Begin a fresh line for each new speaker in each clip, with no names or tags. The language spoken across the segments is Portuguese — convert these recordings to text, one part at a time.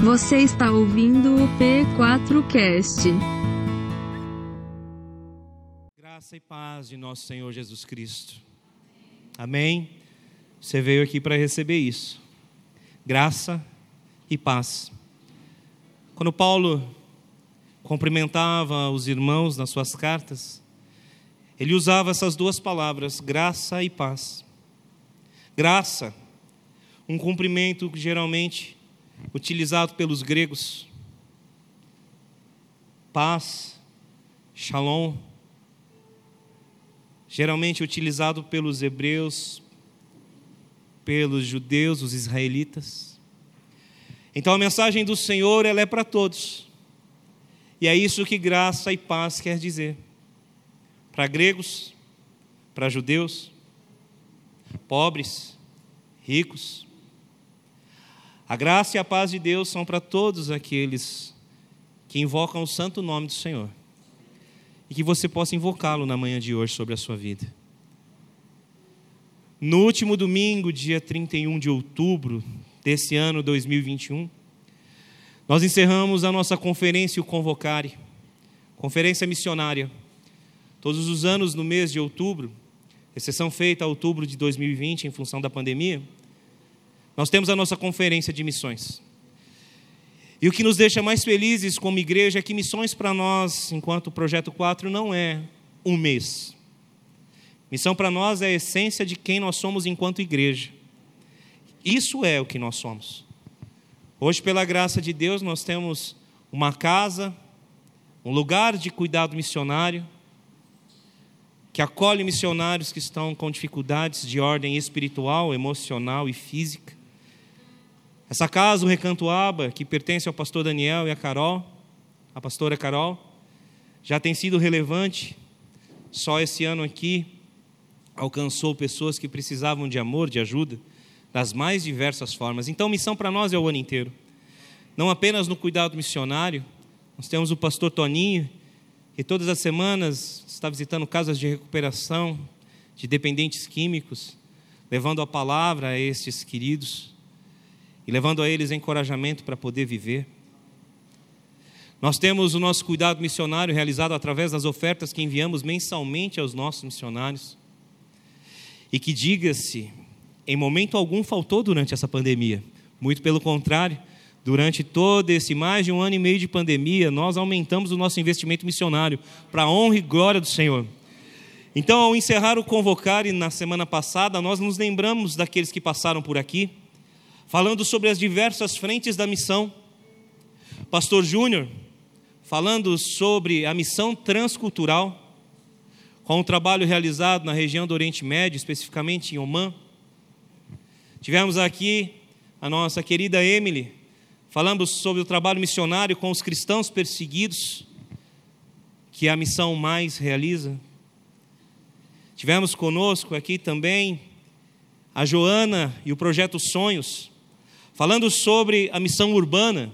Você está ouvindo o P4Cast.
Graça e paz de nosso Senhor Jesus Cristo. Amém? Você veio aqui para receber isso. Graça e paz. Quando Paulo cumprimentava os irmãos nas suas cartas, ele usava essas duas palavras, graça e paz. Graça, um cumprimento geralmente utilizado pelos gregos. Paz, shalom, geralmente utilizado pelos hebreus, pelos judeus, os israelitas. Então a mensagem do Senhor ela é para todos. E é isso que graça e paz quer dizer. Para gregos, para judeus, pobres, ricos. A graça e a paz de Deus são para todos aqueles que invocam o santo nome do Senhor. E que você possa invocá-lo na manhã de hoje sobre a sua vida. No último domingo, dia 31 de outubro desse ano 2021, nós encerramos a nossa conferência, o Convocare, conferência missionária. Todos os anos, no mês de outubro, exceção feita a outubro de 2020 em função da pandemia, nós temos a nossa conferência de missões. E o que nos deixa mais felizes como igreja é que missões para nós, enquanto Projeto 4, não é um mês. Missão para nós é a essência de quem nós somos enquanto igreja. Isso é o que nós somos. Hoje, pela graça de Deus, nós temos uma casa, um lugar de cuidado missionário, que acolhe missionários que estão com dificuldades de ordem espiritual, emocional e física. Essa casa, o Recanto Aba, que pertence ao pastor Daniel e a Carol, a pastora Carol, já tem sido relevante. Só esse ano aqui alcançou pessoas que precisavam de amor, de ajuda das mais diversas formas. Então, missão para nós é o ano inteiro. Não apenas no cuidado missionário, nós temos o pastor Toninho, que todas as semanas está visitando casas de recuperação de dependentes químicos, levando a palavra a estes queridos e levando a eles encorajamento para poder viver. Nós temos o nosso cuidado missionário realizado através das ofertas que enviamos mensalmente aos nossos missionários. E que diga-se, em momento algum faltou durante essa pandemia. Muito pelo contrário, durante todo esse mais de um ano e meio de pandemia, nós aumentamos o nosso investimento missionário para a honra e glória do Senhor. Então, ao encerrar o Convocare na semana passada, nós nos lembramos daqueles que passaram por aqui, falando sobre as diversas frentes da missão. Pastor Júnior, falando sobre a missão transcultural, com o trabalho realizado na região do Oriente Médio, especificamente em Oman. Tivemos aqui a nossa querida Emily, falamos sobre o trabalho missionário com os cristãos perseguidos, que é a missão mais realiza. Tivemos conosco aqui também a Joana e o projeto Sonhos, falando sobre a missão urbana,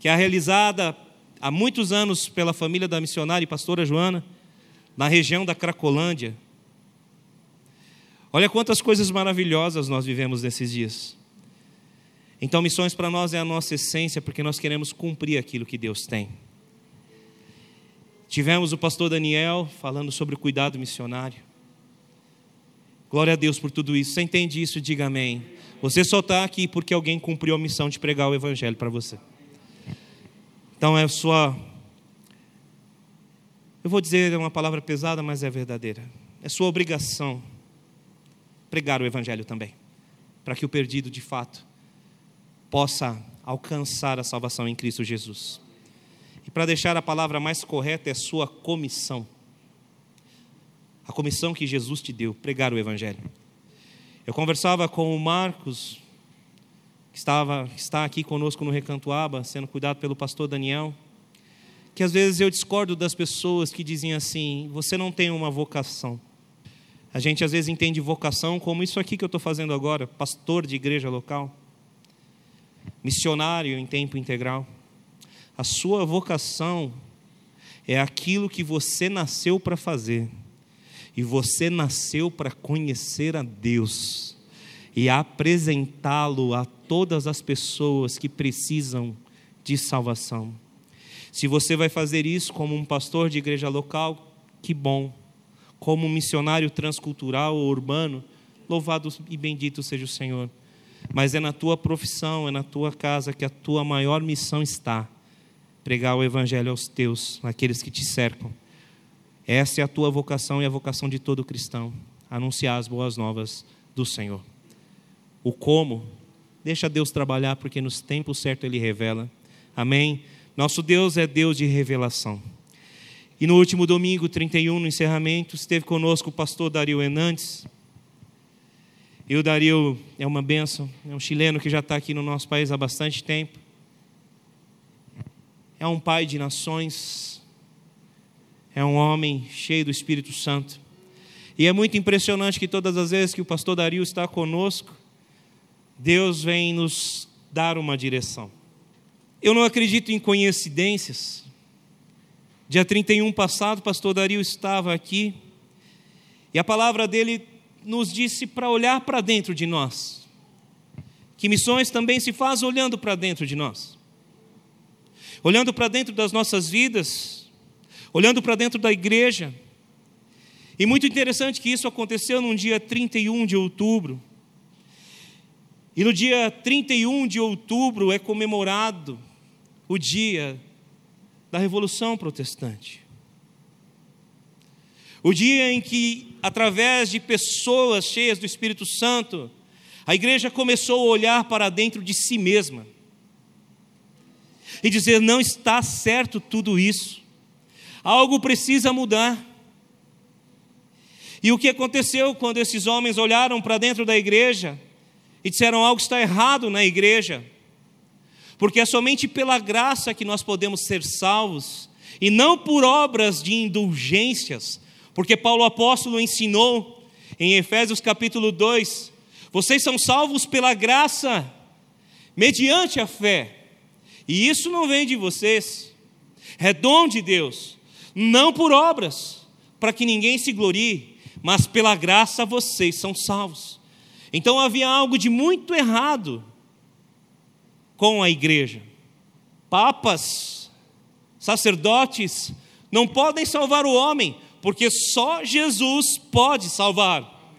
que é realizada há muitos anos pela família da missionária e pastora Joana, na região da Cracolândia, Olha quantas coisas maravilhosas nós vivemos nesses dias. Então, missões para nós é a nossa essência, porque nós queremos cumprir aquilo que Deus tem. Tivemos o pastor Daniel falando sobre o cuidado missionário. Glória a Deus por tudo isso. Você entende isso? Diga amém. Você só está aqui porque alguém cumpriu a missão de pregar o Evangelho para você. Então é sua. Eu vou dizer uma palavra pesada, mas é verdadeira. É sua obrigação pregar o Evangelho também, para que o perdido de fato possa alcançar a salvação em Cristo Jesus. E para deixar a palavra mais correta, é sua comissão. A comissão que Jesus te deu, pregar o Evangelho. Eu conversava com o Marcos, que estava, está aqui conosco no Recanto Aba, sendo cuidado pelo pastor Daniel, que às vezes eu discordo das pessoas que dizem assim: você não tem uma vocação. A gente às vezes entende vocação como isso aqui que eu estou fazendo agora, pastor de igreja local, missionário em tempo integral. A sua vocação é aquilo que você nasceu para fazer, e você nasceu para conhecer a Deus e apresentá-lo a todas as pessoas que precisam de salvação. Se você vai fazer isso como um pastor de igreja local, que bom. Como um missionário transcultural ou urbano, louvado e bendito seja o Senhor. Mas é na tua profissão, é na tua casa que a tua maior missão está pregar o evangelho aos teus, àqueles que te cercam. Essa é a tua vocação e a vocação de todo cristão, anunciar as boas novas do Senhor. O como, deixa Deus trabalhar, porque nos tempos certos Ele revela. Amém? Nosso Deus é Deus de revelação. E no último domingo, 31, no encerramento, esteve conosco o pastor Dario Hernandes. E o Dario é uma bênção, é um chileno que já está aqui no nosso país há bastante tempo. É um pai de nações, é um homem cheio do Espírito Santo. E é muito impressionante que todas as vezes que o pastor Dario está conosco, Deus vem nos dar uma direção. Eu não acredito em coincidências. Dia 31 passado, o pastor Dario estava aqui e a palavra dele nos disse para olhar para dentro de nós. Que missões também se faz olhando para dentro de nós. Olhando para dentro das nossas vidas, olhando para dentro da igreja. E muito interessante que isso aconteceu no dia 31 de outubro. E no dia 31 de outubro é comemorado o dia da Revolução Protestante. O dia em que, através de pessoas cheias do Espírito Santo, a igreja começou a olhar para dentro de si mesma e dizer: não está certo tudo isso, algo precisa mudar. E o que aconteceu quando esses homens olharam para dentro da igreja e disseram: algo está errado na igreja? porque é somente pela graça que nós podemos ser salvos, e não por obras de indulgências, porque Paulo apóstolo ensinou em Efésios capítulo 2: vocês são salvos pela graça, mediante a fé, e isso não vem de vocês, é dom de Deus, não por obras, para que ninguém se glorie, mas pela graça vocês são salvos. Então havia algo de muito errado com a igreja. Papas, sacerdotes, não podem salvar o homem, porque só Jesus pode salvar.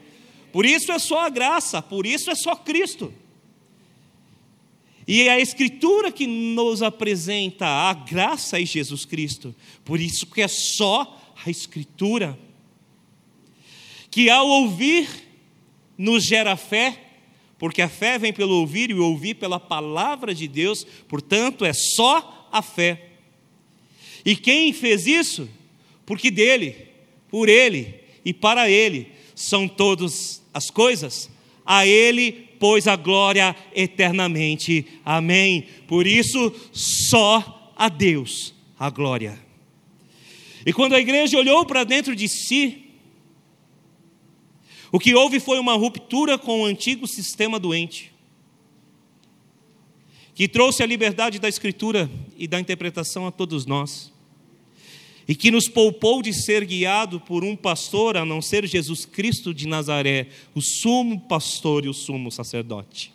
Por isso é só a graça, por isso é só Cristo. E é a Escritura que nos apresenta a graça em Jesus Cristo. Por isso que é só a Escritura. Que ao ouvir nos gera fé, porque a fé vem pelo ouvir e o ouvir pela palavra de Deus, portanto é só a fé. E quem fez isso? Porque dele, por ele e para ele são todas as coisas, a ele pois a glória eternamente. Amém. Por isso só a Deus a glória. E quando a igreja olhou para dentro de si, o que houve foi uma ruptura com o antigo sistema doente, que trouxe a liberdade da escritura e da interpretação a todos nós, e que nos poupou de ser guiado por um pastor, a não ser Jesus Cristo de Nazaré, o sumo pastor e o sumo sacerdote,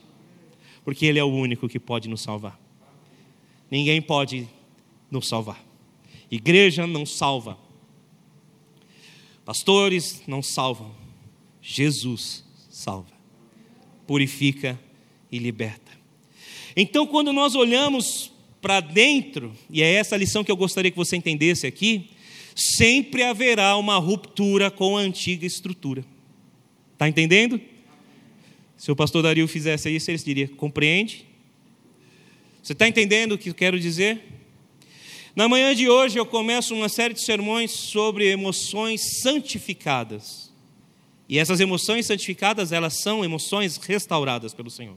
porque Ele é o único que pode nos salvar. Ninguém pode nos salvar. Igreja não salva. Pastores não salvam Jesus salva, purifica e liberta. Então, quando nós olhamos para dentro, e é essa a lição que eu gostaria que você entendesse aqui, sempre haverá uma ruptura com a antiga estrutura. Está entendendo? Se o pastor Dario fizesse isso, ele diria: compreende? Você está entendendo o que eu quero dizer? Na manhã de hoje eu começo uma série de sermões sobre emoções santificadas. E essas emoções santificadas, elas são emoções restauradas pelo Senhor.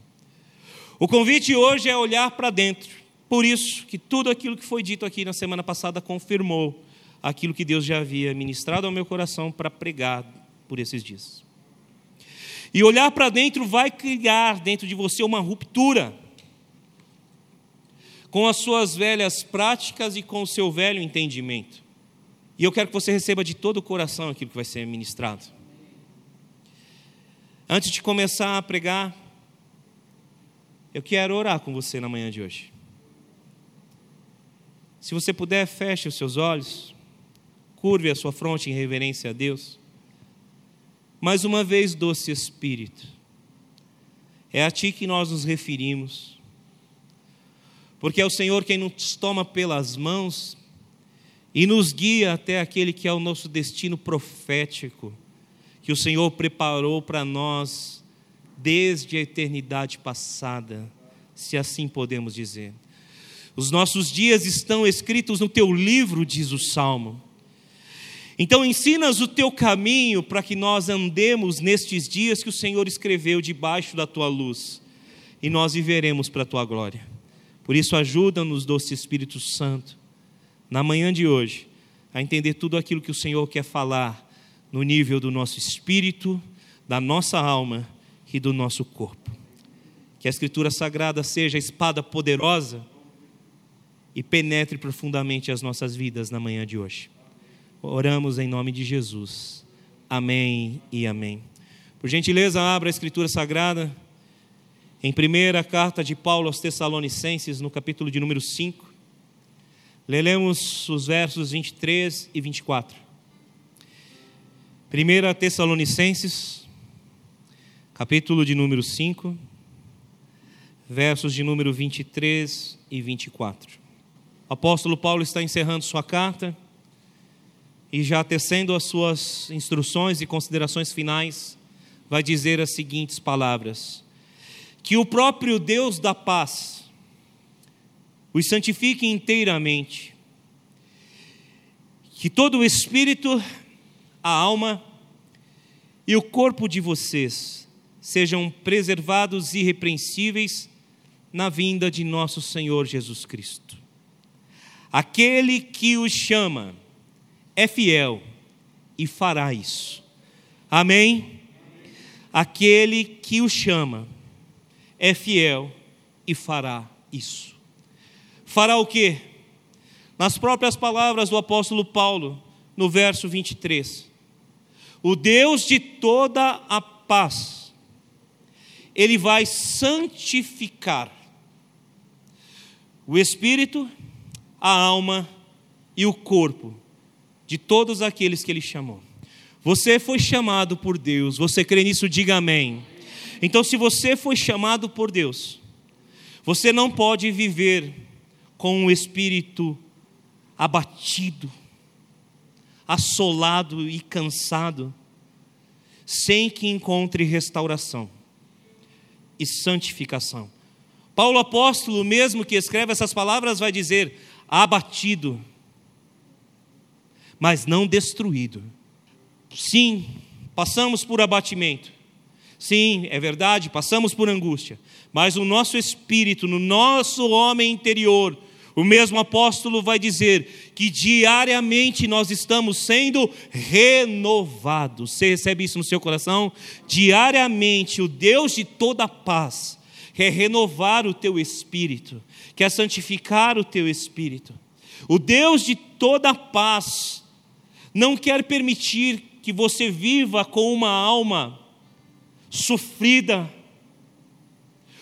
O convite hoje é olhar para dentro. Por isso que tudo aquilo que foi dito aqui na semana passada confirmou aquilo que Deus já havia ministrado ao meu coração para pregar por esses dias. E olhar para dentro vai criar dentro de você uma ruptura com as suas velhas práticas e com o seu velho entendimento. E eu quero que você receba de todo o coração aquilo que vai ser ministrado. Antes de começar a pregar, eu quero orar com você na manhã de hoje. Se você puder, feche os seus olhos, curve a sua fronte em reverência a Deus. Mais uma vez, doce Espírito, é a Ti que nós nos referimos, porque é o Senhor quem nos toma pelas mãos e nos guia até aquele que é o nosso destino profético, que o Senhor preparou para nós desde a eternidade passada, se assim podemos dizer. Os nossos dias estão escritos no teu livro, diz o Salmo. Então, ensinas o teu caminho para que nós andemos nestes dias que o Senhor escreveu debaixo da tua luz, e nós viveremos para a tua glória. Por isso, ajuda-nos, doce Espírito Santo, na manhã de hoje, a entender tudo aquilo que o Senhor quer falar no nível do nosso espírito, da nossa alma e do nosso corpo. Que a Escritura Sagrada seja a espada poderosa e penetre profundamente as nossas vidas na manhã de hoje. Oramos em nome de Jesus. Amém e amém. Por gentileza, abra a Escritura Sagrada em primeira carta de Paulo aos Tessalonicenses, no capítulo de número 5. Lelemos os versos 23 e 24. 1 Tessalonicenses, capítulo de número 5, versos de número 23 e 24. O apóstolo Paulo está encerrando sua carta e já tecendo as suas instruções e considerações finais, vai dizer as seguintes palavras: Que o próprio Deus da paz os santifique inteiramente, que todo o espírito, a alma e o corpo de vocês sejam preservados irrepreensíveis na vinda de nosso Senhor Jesus Cristo. Aquele que os chama é fiel e fará isso. Amém? Aquele que o chama é fiel e fará isso. Fará o quê? Nas próprias palavras do apóstolo Paulo, no verso 23. O Deus de toda a paz, Ele vai santificar o espírito, a alma e o corpo de todos aqueles que Ele chamou. Você foi chamado por Deus, você crê nisso, diga amém. Então, se você foi chamado por Deus, você não pode viver com o espírito abatido, assolado e cansado, sem que encontre restauração e santificação. Paulo apóstolo, mesmo que escreve essas palavras, vai dizer: abatido, mas não destruído. Sim, passamos por abatimento. Sim, é verdade, passamos por angústia, mas o nosso espírito, no nosso homem interior, o mesmo apóstolo vai dizer que diariamente nós estamos sendo renovados. Você recebe isso no seu coração? Diariamente, o Deus de toda paz quer renovar o teu espírito, quer santificar o teu espírito. O Deus de toda paz não quer permitir que você viva com uma alma sofrida,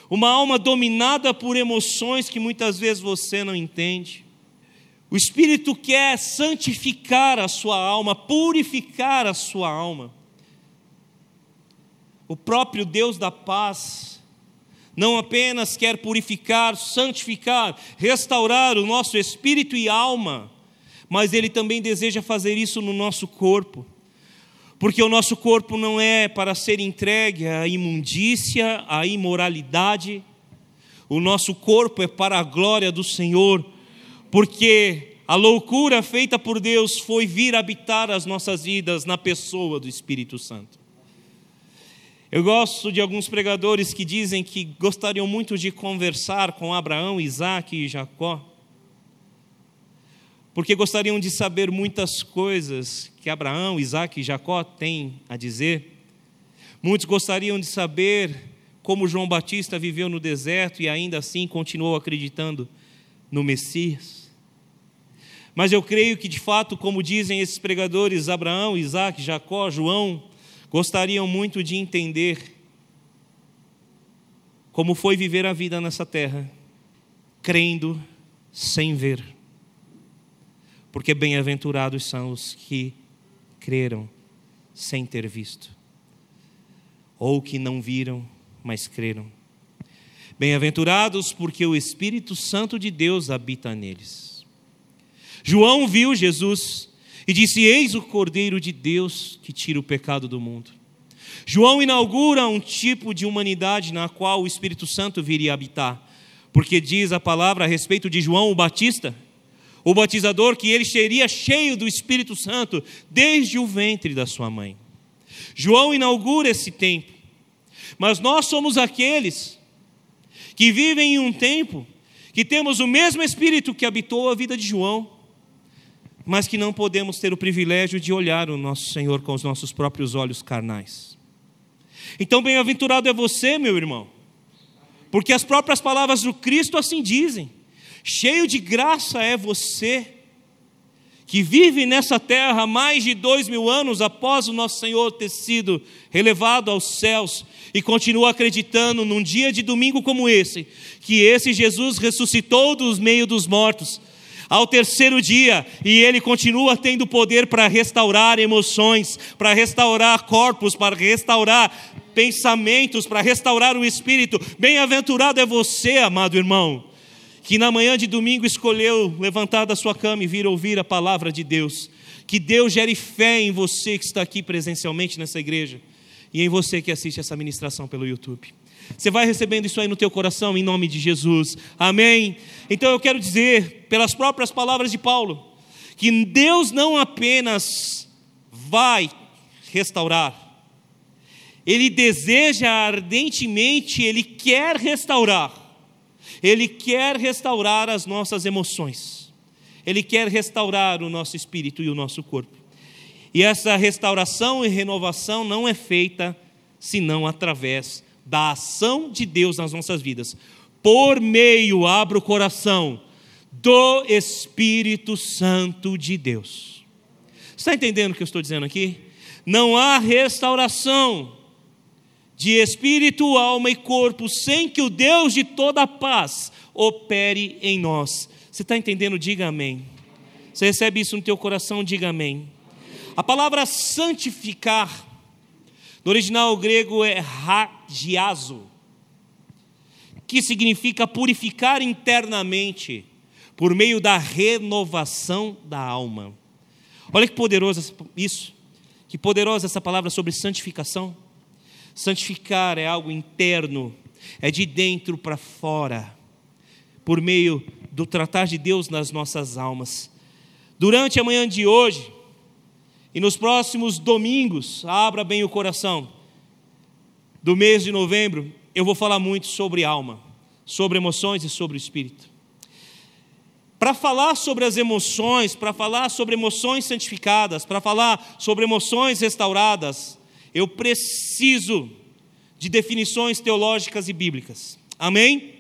uma alma dominada por emoções que muitas vezes você não entende. O Espírito quer santificar a sua alma, purificar a sua alma. O próprio Deus da paz não apenas quer purificar, santificar, restaurar o nosso espírito e alma, mas Ele também deseja fazer isso no nosso corpo porque o nosso corpo não é para ser entregue à imundícia, à imoralidade, o nosso corpo é para a glória do Senhor, porque a loucura feita por Deus foi vir habitar as nossas vidas na pessoa do Espírito Santo. Eu gosto de alguns pregadores que dizem que gostariam muito de conversar com Abraão, Isaac e Jacó porque gostariam de saber muitas coisas que Abraão, Isaac e Jacó têm a dizer. Muitos gostariam de saber como João Batista viveu no deserto e ainda assim continuou acreditando no Messias. Mas eu creio que, de fato, como dizem esses pregadores, Abraão, Isaac, Jacó, João, gostariam muito de entender como foi viver a vida nessa terra, crendo sem ver porque bem-aventurados são os que creram sem ter visto, ou que não viram, mas creram. Bem-aventurados porque o Espírito Santo de Deus habita neles. João viu Jesus e disse: Eis o Cordeiro de Deus que tira o pecado do mundo. João inaugura um tipo de humanidade na qual o Espírito Santo viria habitar, porque diz a palavra a respeito de João o Batista, o batizador, que ele seria cheio do Espírito Santo desde o ventre da sua mãe. João inaugura esse tempo, mas nós somos aqueles que vivem em um tempo que temos o mesmo Espírito que habitou a vida de João, mas que não podemos ter o privilégio de olhar o nosso Senhor com os nossos próprios olhos carnais. Então, bem-aventurado é você, meu irmão, porque as próprias palavras do Cristo assim dizem: cheio de graça é você, que vive nessa terra mais de dois mil anos após o nosso Senhor ter sido relevado aos céus e continua acreditando num dia de domingo como esse, que esse Jesus ressuscitou dos meio dos mortos ao terceiro dia, e ele continua tendo poder para restaurar emoções, para restaurar corpos, para restaurar pensamentos, para restaurar o espírito. Bem-aventurado é você, amado irmão, que na manhã de domingo escolheu levantar da sua cama e vir ouvir a palavra de Deus. Que Deus gere fé em você que está aqui presencialmente nessa igreja e em você que assiste essa ministração pelo YouTube. Você vai recebendo isso aí no teu coração em nome de Jesus. Amém. Então eu quero dizer, pelas próprias palavras de Paulo, que Deus não apenas vai restaurar, ele deseja ardentemente, ele quer restaurar. Ele quer restaurar as nossas emoções. Ele quer restaurar o nosso espírito e o nosso corpo. E essa restauração e renovação não é feita senão através da ação de Deus nas nossas vidas. Por meio, abra o coração, do Espírito Santo de Deus. Está entendendo o que eu estou dizendo aqui? Não há restauração de espírito, alma e corpo sem que o Deus de toda a paz opere em nós. Você está entendendo? Diga amém. Você recebe isso no teu coração? Diga amém. A palavra santificar, no original grego é ragiazo, que significa purificar internamente por meio da renovação da alma. Olha que poderoso isso, que poderosa essa palavra sobre santificação. Santificar é algo interno, é de dentro para fora, por meio do tratar de Deus nas nossas almas. Durante a manhã de hoje, e nos próximos domingos, abra bem o coração, do mês de novembro, eu vou falar muito sobre alma, sobre emoções e sobre o espírito. Para falar sobre as emoções, para falar sobre emoções santificadas, para falar sobre emoções restauradas, eu preciso de definições teológicas e bíblicas. Amém?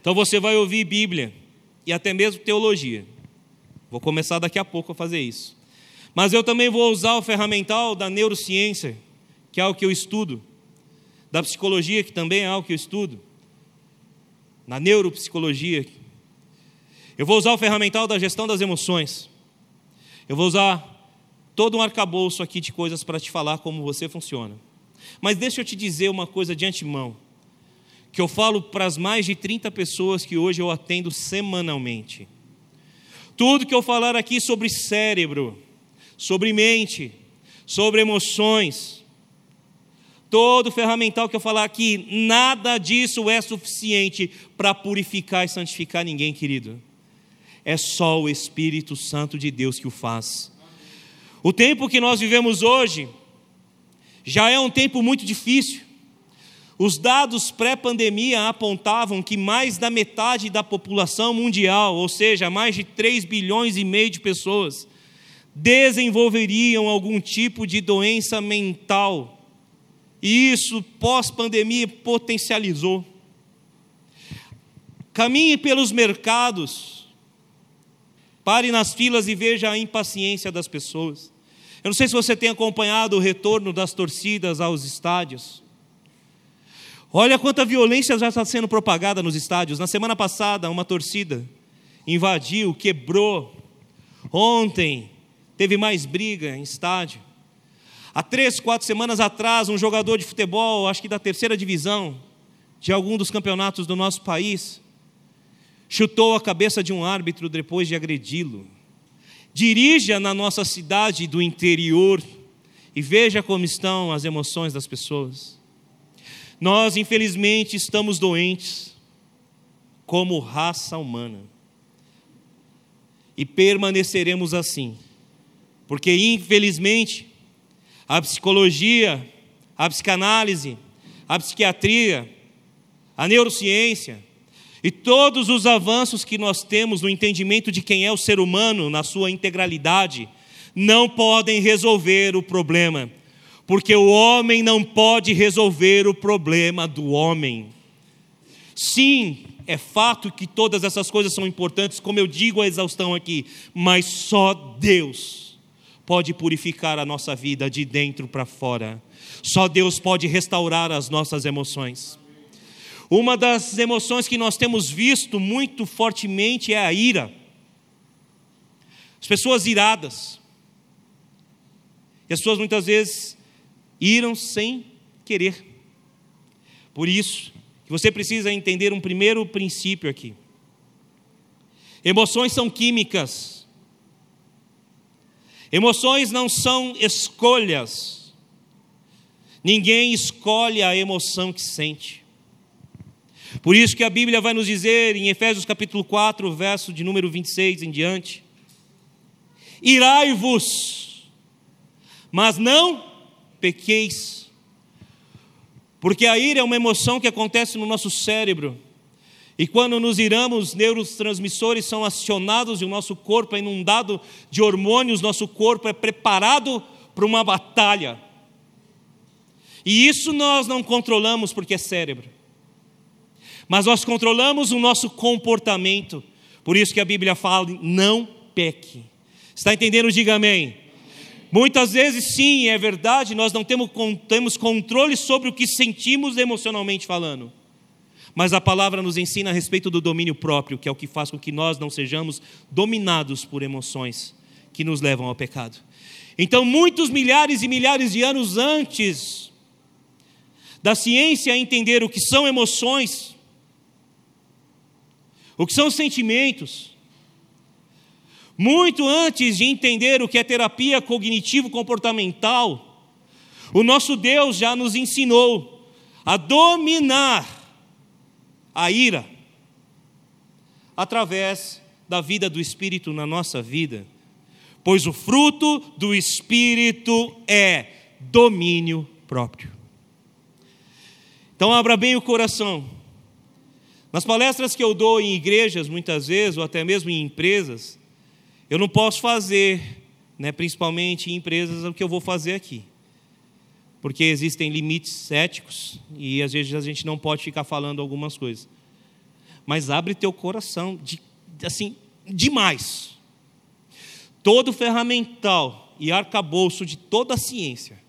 Então você vai ouvir Bíblia e até mesmo teologia. Vou começar daqui a pouco a fazer isso. Mas eu também vou usar o ferramental da neurociência, que é o que eu estudo, da psicologia, que também é algo que eu estudo, na neuropsicologia. Eu vou usar o ferramental da gestão das emoções. Eu vou usar todo um arcabouço aqui de coisas para te falar como você funciona. Mas deixa eu te dizer uma coisa de antemão, que eu falo para as mais de 30 pessoas que hoje eu atendo semanalmente. Tudo que eu falar aqui sobre cérebro, sobre mente, sobre emoções. Todo ferramental que eu falar aqui, nada disso é suficiente para purificar e santificar ninguém, querido. É só o Espírito Santo de Deus que o faz. O tempo que nós vivemos hoje já é um tempo muito difícil. Os dados pré-pandemia apontavam que mais da metade da população mundial, ou seja, mais de 3 bilhões e meio de pessoas, desenvolveriam algum tipo de doença mental. E isso, pós-pandemia, potencializou. Caminhe pelos mercados, pare nas filas e veja a impaciência das pessoas. Eu não sei se você tem acompanhado o retorno das torcidas aos estádios. Olha quanta violência já está sendo propagada nos estádios. Na semana passada, uma torcida invadiu, quebrou Ontem teve mais briga em estádio. Há três, quatro semanas atrás, um jogador de futebol, acho que da terceira divisão, de algum dos campeonatos do nosso país, chutou a cabeça de um árbitro depois de agredi-lo. Dirija na nossa cidade do interior e veja como estão as emoções das pessoas. Nós, infelizmente, estamos doentes como raça humana. E permaneceremos assim, porque infelizmente a psicologia, a psicanálise, a psiquiatria, a neurociência e todos os avanços que nós temos no entendimento de quem é o ser humano na sua integralidade não podem resolver o problema, porque o homem não pode resolver o problema do homem. Sim, é fato que todas essas coisas são importantes, como eu digo a exaustão aqui, mas só Deus pode purificar a nossa vida de dentro para fora. Só Deus pode restaurar as nossas emoções. Uma das emoções que nós temos visto muito fortemente é a ira. As pessoas iradas. E as pessoas muitas vezes iram sem querer. Por isso, você precisa entender um primeiro princípio aqui. Emoções são químicas. Emoções não são escolhas. Ninguém escolhe a emoção que sente. Por isso que a Bíblia vai nos dizer em Efésios capítulo 4, verso de número 26 em diante: Irai-vos, mas não pequeis porque a ira é uma emoção que acontece no nosso cérebro. E quando nos iramos, neurotransmissores são acionados e o nosso corpo é inundado de hormônios, nosso corpo é preparado para uma batalha. E isso nós não controlamos porque é cérebro. Mas nós controlamos o nosso comportamento. Por isso que a Bíblia fala: não peque. Está entendendo? Diga amém. Muitas vezes, sim, é verdade, nós não temos, temos controle sobre o que sentimos emocionalmente falando. Mas a palavra nos ensina a respeito do domínio próprio, que é o que faz com que nós não sejamos dominados por emoções que nos levam ao pecado. Então, muitos milhares e milhares de anos antes da ciência entender o que são emoções, o que são sentimentos, muito antes de entender o que é terapia cognitivo-comportamental, o nosso Deus já nos ensinou a dominar a ira através da vida do Espírito na nossa vida, pois o fruto do Espírito é domínio próprio. Então, abra bem o coração. Nas palestras que eu dou em igrejas, muitas vezes, ou até mesmo em empresas, eu não posso fazer, né, principalmente em empresas, o que eu vou fazer aqui. Porque existem limites éticos e às vezes a gente não pode ficar falando algumas coisas. Mas abre teu coração de, assim, demais. Todo ferramental e arcabouço de toda a ciência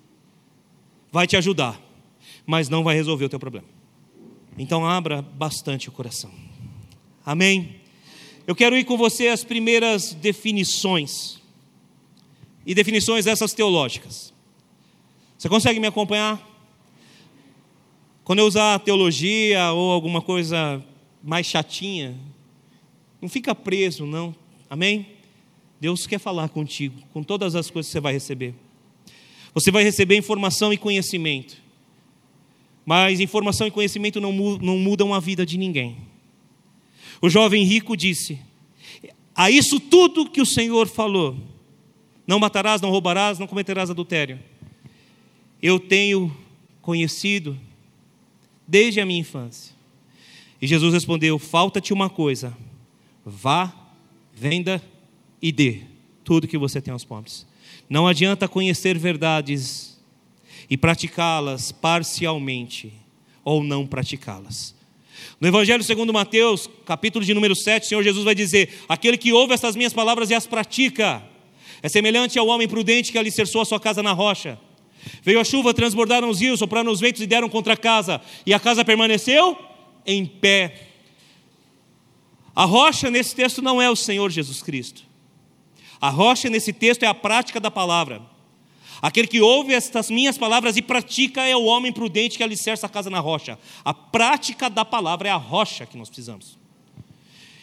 vai te ajudar, mas não vai resolver o teu problema. Então abra bastante o coração. Amém. Eu quero ir com você às primeiras definições. E definições essas teológicas. Você consegue me acompanhar? Quando eu usar teologia ou alguma coisa mais chatinha, não fica preso, não. Amém? Deus quer falar contigo, com todas as coisas que você vai receber. Você vai receber informação e conhecimento. Mas informação e conhecimento não, não mudam a vida de ninguém. O jovem rico disse: A isso tudo que o Senhor falou: Não matarás, não roubarás, não cometerás adultério. Eu tenho conhecido desde a minha infância. E Jesus respondeu: Falta-te uma coisa. Vá, venda e dê tudo que você tem aos pobres. Não adianta conhecer verdades e praticá-las parcialmente ou não praticá-las. No Evangelho segundo Mateus, capítulo de número 7, o Senhor Jesus vai dizer: Aquele que ouve essas minhas palavras e as pratica, é semelhante ao homem prudente que alicerçou a sua casa na rocha. Veio a chuva, transbordaram os rios, sopraram os ventos e deram contra a casa, e a casa permaneceu em pé. A rocha nesse texto não é o Senhor Jesus Cristo. A rocha nesse texto é a prática da palavra. Aquele que ouve estas minhas palavras e pratica é o homem prudente que alicerça a casa na rocha. A prática da palavra é a rocha que nós precisamos.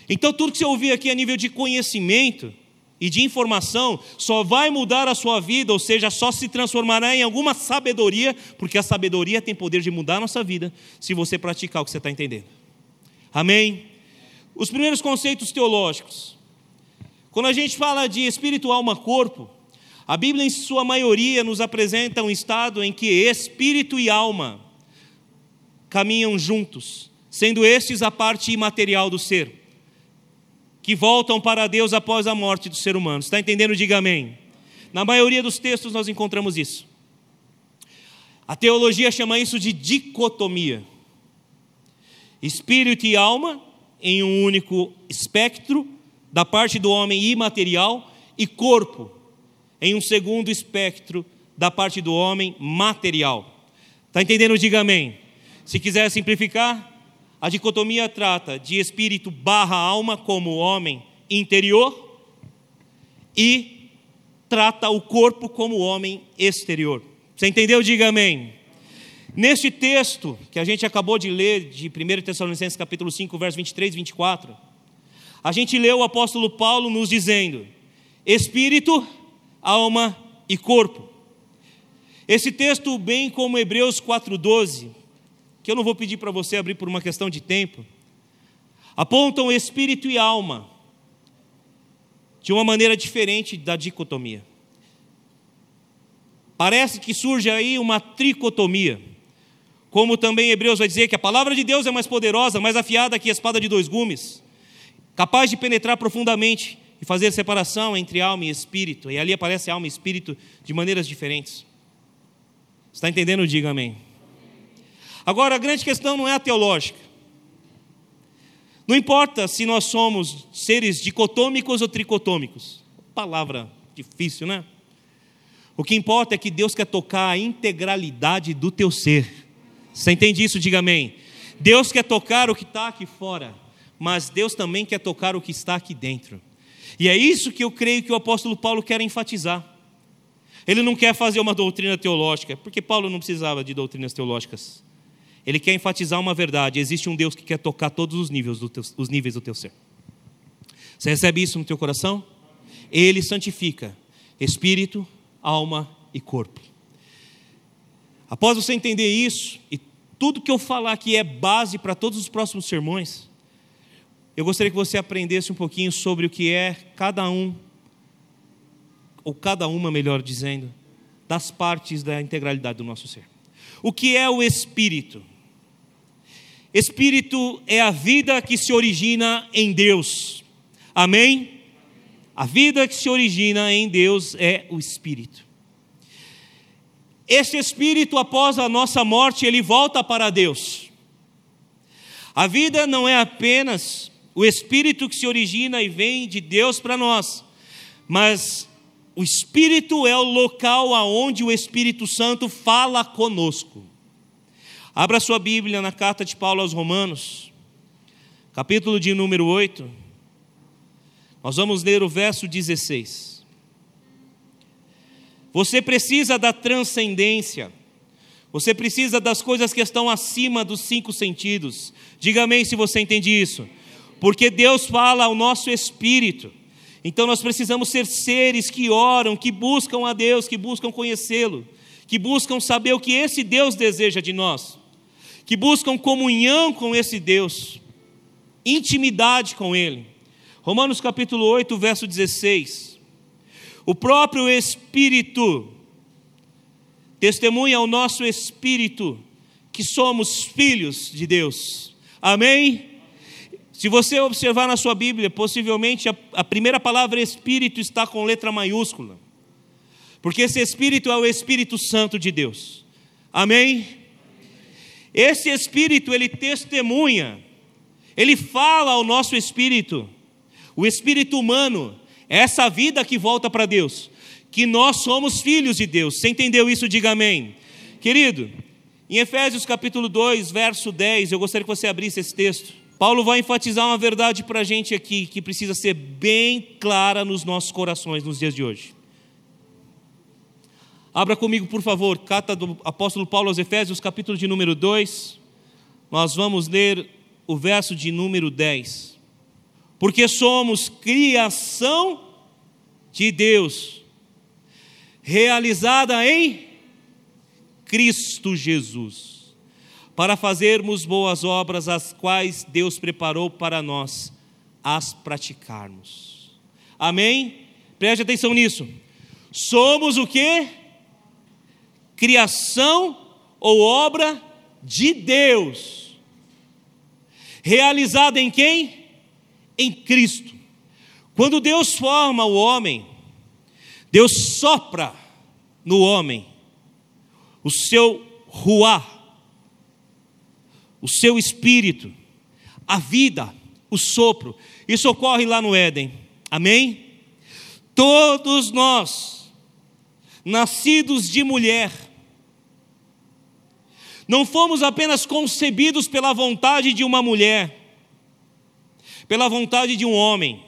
Então, tudo que você ouvir aqui a nível de conhecimento e de informação só vai mudar a sua vida, ou seja, só se transformará em alguma sabedoria, porque a sabedoria tem poder de mudar a nossa vida, se você praticar o que você está entendendo. Amém? Os primeiros conceitos teológicos. Quando a gente fala de espírito, alma, corpo, a Bíblia, em sua maioria, nos apresenta um estado em que espírito e alma caminham juntos, sendo estes a parte imaterial do ser, que voltam para Deus após a morte do ser humano. Está entendendo? Diga amém. Na maioria dos textos nós encontramos isso. A teologia chama isso de dicotomia. Espírito e alma em um único espectro, da parte do homem imaterial, e corpo em um segundo espectro da parte do homem material. Está entendendo? Diga amém. Se quiser simplificar, a dicotomia trata de espírito barra alma como homem interior e trata o corpo como homem exterior. Você entendeu? Diga amém. Neste texto que a gente acabou de ler, de 1 Tessalonicenses capítulo 5, verso 23 e 24, a gente leu o apóstolo Paulo nos dizendo: Espírito alma e corpo. Esse texto, bem como Hebreus 4,12, que eu não vou pedir para você abrir por uma questão de tempo, apontam espírito e alma de uma maneira diferente da dicotomia. Parece que surge aí uma tricotomia. Como também Hebreus vai dizer que a palavra de Deus é mais poderosa, mais afiada que a espada de dois gumes, capaz de penetrar profundamente e fazer separação entre alma e espírito. E ali aparece alma e espírito de maneiras diferentes. Está entendendo? Diga amém. Agora, a grande questão não é a teológica. Não importa se nós somos seres dicotômicos ou tricotômicos. Palavra difícil, né? O que importa é que Deus quer tocar a integralidade do teu ser. Você entende isso? Diga amém. Deus quer tocar o que está aqui fora, mas Deus também quer tocar o que está aqui dentro. E é isso que eu creio que o apóstolo Paulo quer enfatizar. Ele não quer fazer uma doutrina teológica, porque Paulo não precisava de doutrinas teológicas. Ele quer enfatizar uma verdade: existe um Deus que quer tocar todos os níveis do teu, os níveis do teu ser. Você recebe isso no teu coração? Ele santifica espírito, alma e corpo. Após você entender isso, e tudo que eu falar aqui é base para todos os próximos sermões, eu gostaria que você aprendesse um pouquinho sobre o que é cada um, ou cada uma, melhor dizendo, das partes da integralidade do nosso ser. O que é o Espírito? Espírito é a vida que se origina em Deus. Amém? A vida que se origina em Deus é o Espírito. Este Espírito, após a nossa morte, ele volta para Deus. A vida não é apenas o Espírito que se origina e vem de Deus para nós, mas o Espírito é o local aonde o Espírito Santo fala conosco. Abra sua Bíblia na carta de Paulo aos Romanos, capítulo de número 8. Nós vamos ler o verso 16. Você precisa da transcendência. Você precisa das coisas que estão acima dos cinco sentidos. Diga amém se você entende isso porque Deus fala ao nosso espírito. Então nós precisamos ser seres que oram, que buscam a Deus, que buscam conhecê-lo, que buscam saber o que esse Deus deseja de nós, que buscam comunhão com esse Deus, intimidade com Ele. Romanos capítulo 8, verso 16. O próprio Espírito testemunha ao nosso espírito que somos filhos de Deus. Amém? Se você observar na sua Bíblia, possivelmente a, a primeira palavra Espírito está com letra maiúscula, porque esse Espírito é o Espírito Santo de Deus. Amém? Esse Espírito, ele testemunha, ele fala ao nosso espírito, o espírito humano, essa vida que volta para Deus, que nós somos filhos de Deus. Você entendeu isso? Diga amém. Querido, em Efésios capítulo 2, verso 10, eu gostaria que você abrisse esse texto. Paulo vai enfatizar uma verdade para a gente aqui que precisa ser bem clara nos nossos corações nos dias de hoje. Abra comigo, por favor, carta do apóstolo Paulo aos Efésios, capítulo de número 2. Nós vamos ler o verso de número 10. Porque somos criação de Deus, realizada em Cristo Jesus, para fazermos boas obras, as quais Deus preparou para nós as praticarmos. Amém? Preste atenção nisso. Somos o que? Criação ou obra de Deus, realizada em quem? Em Cristo. Quando Deus forma o homem, Deus sopra no homem o seu ruá, o seu espírito, a vida, o sopro. Isso ocorre lá no Éden. Amém? Todos nós, nascidos de mulher, não fomos apenas concebidos pela vontade de uma mulher, pela vontade de um homem.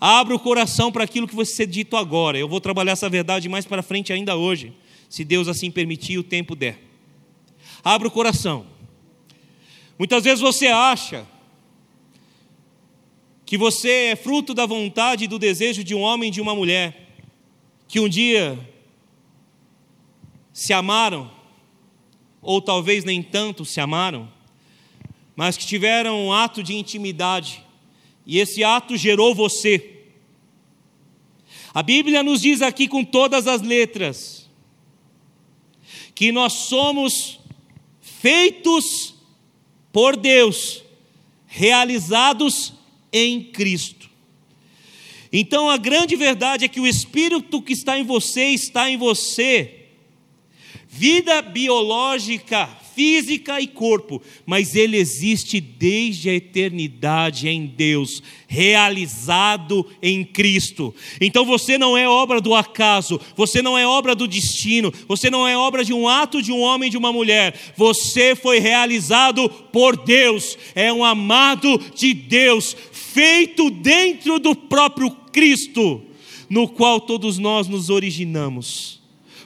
Abra o coração para aquilo que vai ser dito agora. Eu vou trabalhar essa verdade mais para frente ainda hoje, se Deus assim permitir e o tempo der. Abra o coração. Muitas vezes você acha que você é fruto da vontade e do desejo de um homem e de uma mulher, que um dia se amaram ou talvez nem tanto se amaram, mas que tiveram um ato de intimidade, e esse ato gerou você. A Bíblia nos diz aqui com todas as letras que nós somos feitos por Deus, realizados em Cristo. Então a grande verdade é que o Espírito que está em você está em você vida biológica, física e corpo, mas ele existe desde a eternidade em Deus, realizado em Cristo. Então você não é obra do acaso, você não é obra do destino, você não é obra de um ato de um homem e de uma mulher, você foi realizado por Deus, é um amado de Deus, feito dentro do próprio Cristo, no qual todos nós nos originamos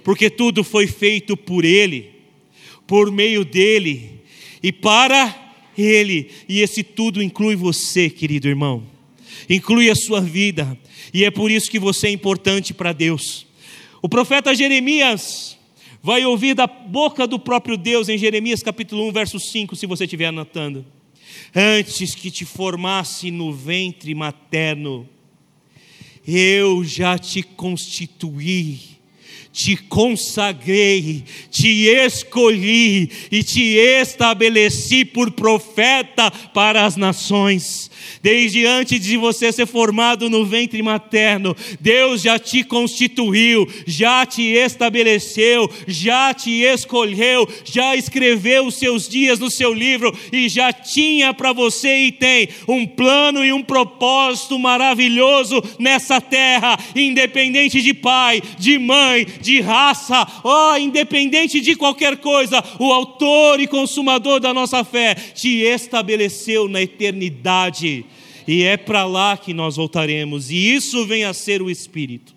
porque tudo foi feito por Ele, por meio dEle e para Ele, e esse tudo inclui você, querido irmão, inclui a sua vida, e é por isso que você é importante para Deus. O profeta Jeremias vai ouvir da boca do próprio Deus em Jeremias capítulo 1, verso 5, se você estiver anotando. Antes que te formasse no ventre materno, eu já te constituí te consagrei, te escolhi e te estabeleci por profeta para as nações. Desde antes de você ser formado no ventre materno, Deus já te constituiu, já te estabeleceu, já te escolheu, já escreveu os seus dias no seu livro e já tinha para você e tem um plano e um propósito maravilhoso nessa terra, independente de pai, de mãe, de raça, oh, independente de qualquer coisa, o autor e consumador da nossa fé te estabeleceu na eternidade e é para lá que nós voltaremos, e isso vem a ser o Espírito.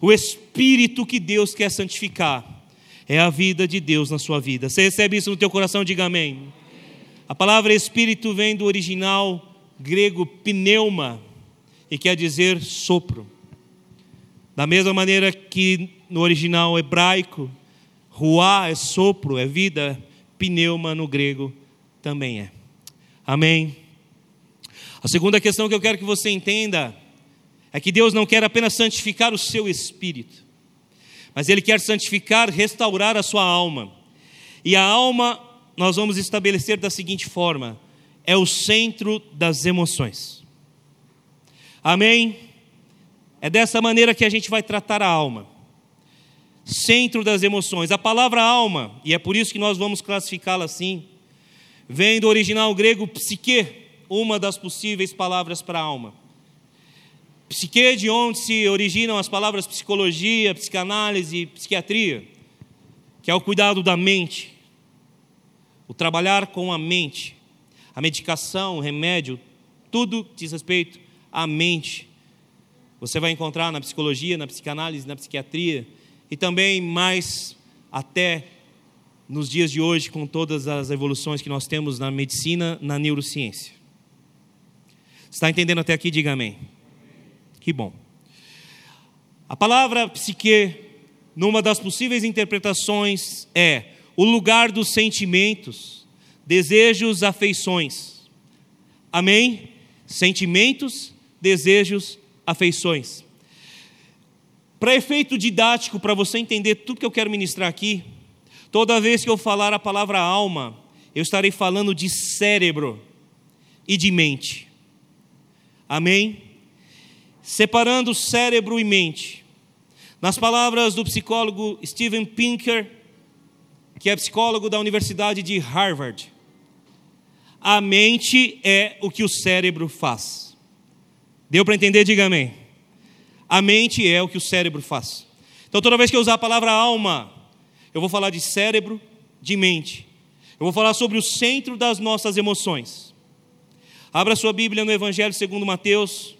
O Espírito que Deus quer santificar é a vida de Deus na sua vida. Você recebe isso no teu coração? Diga amém. A palavra Espírito vem do original grego pneuma e quer dizer sopro. Da mesma maneira que no original hebraico, ruá é sopro, é vida, pneuma no grego também é. Amém. A segunda questão que eu quero que você entenda é que Deus não quer apenas santificar o seu espírito, mas Ele quer santificar, restaurar a sua alma. E a alma, nós vamos estabelecer da seguinte forma: é o centro das emoções. Amém? É dessa maneira que a gente vai tratar a alma. Centro das emoções. A palavra alma, e é por isso que nós vamos classificá-la assim, vem do original grego psique, uma das possíveis palavras para alma. Psique, de onde se originam as palavras psicologia, psicanálise psiquiatria, que é o cuidado da mente, o trabalhar com a mente. a medicação, o remédio, tudo diz respeito à mente. Você vai encontrar na psicologia, na psicanálise, na psiquiatria e também mais até nos dias de hoje, com todas as evoluções que nós temos na medicina, na neurociência. Está entendendo até aqui? Diga amém. Que bom. A palavra psique, numa das possíveis interpretações, é o lugar dos sentimentos, desejos, afeições. Amém? Sentimentos, desejos, afeições. Para efeito didático, para você entender tudo que eu quero ministrar aqui, toda vez que eu falar a palavra alma, eu estarei falando de cérebro e de mente. Amém? Separando cérebro e mente. Nas palavras do psicólogo Steven Pinker, que é psicólogo da Universidade de Harvard, a mente é o que o cérebro faz. Deu para entender? Diga amém. A mente é o que o cérebro faz. Então, toda vez que eu usar a palavra alma, eu vou falar de cérebro, de mente. Eu vou falar sobre o centro das nossas emoções. Abra sua Bíblia no Evangelho segundo Mateus,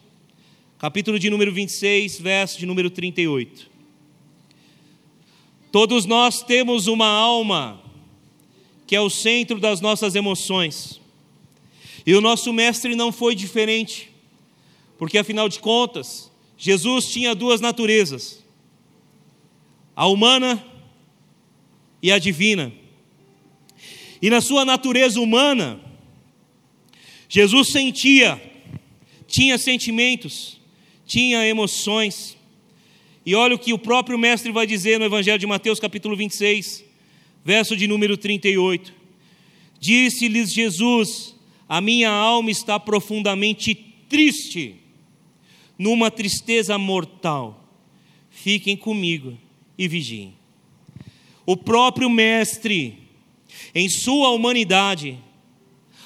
capítulo de número 26, verso de número 38. Todos nós temos uma alma que é o centro das nossas emoções. E o nosso mestre não foi diferente, porque afinal de contas, Jesus tinha duas naturezas: a humana e a divina. E na sua natureza humana, Jesus sentia, tinha sentimentos, tinha emoções. E olha o que o próprio mestre vai dizer no Evangelho de Mateus, capítulo 26, verso de número 38. Disse-lhes Jesus: A minha alma está profundamente triste numa tristeza mortal. Fiquem comigo e vigiem. O próprio Mestre, em sua humanidade,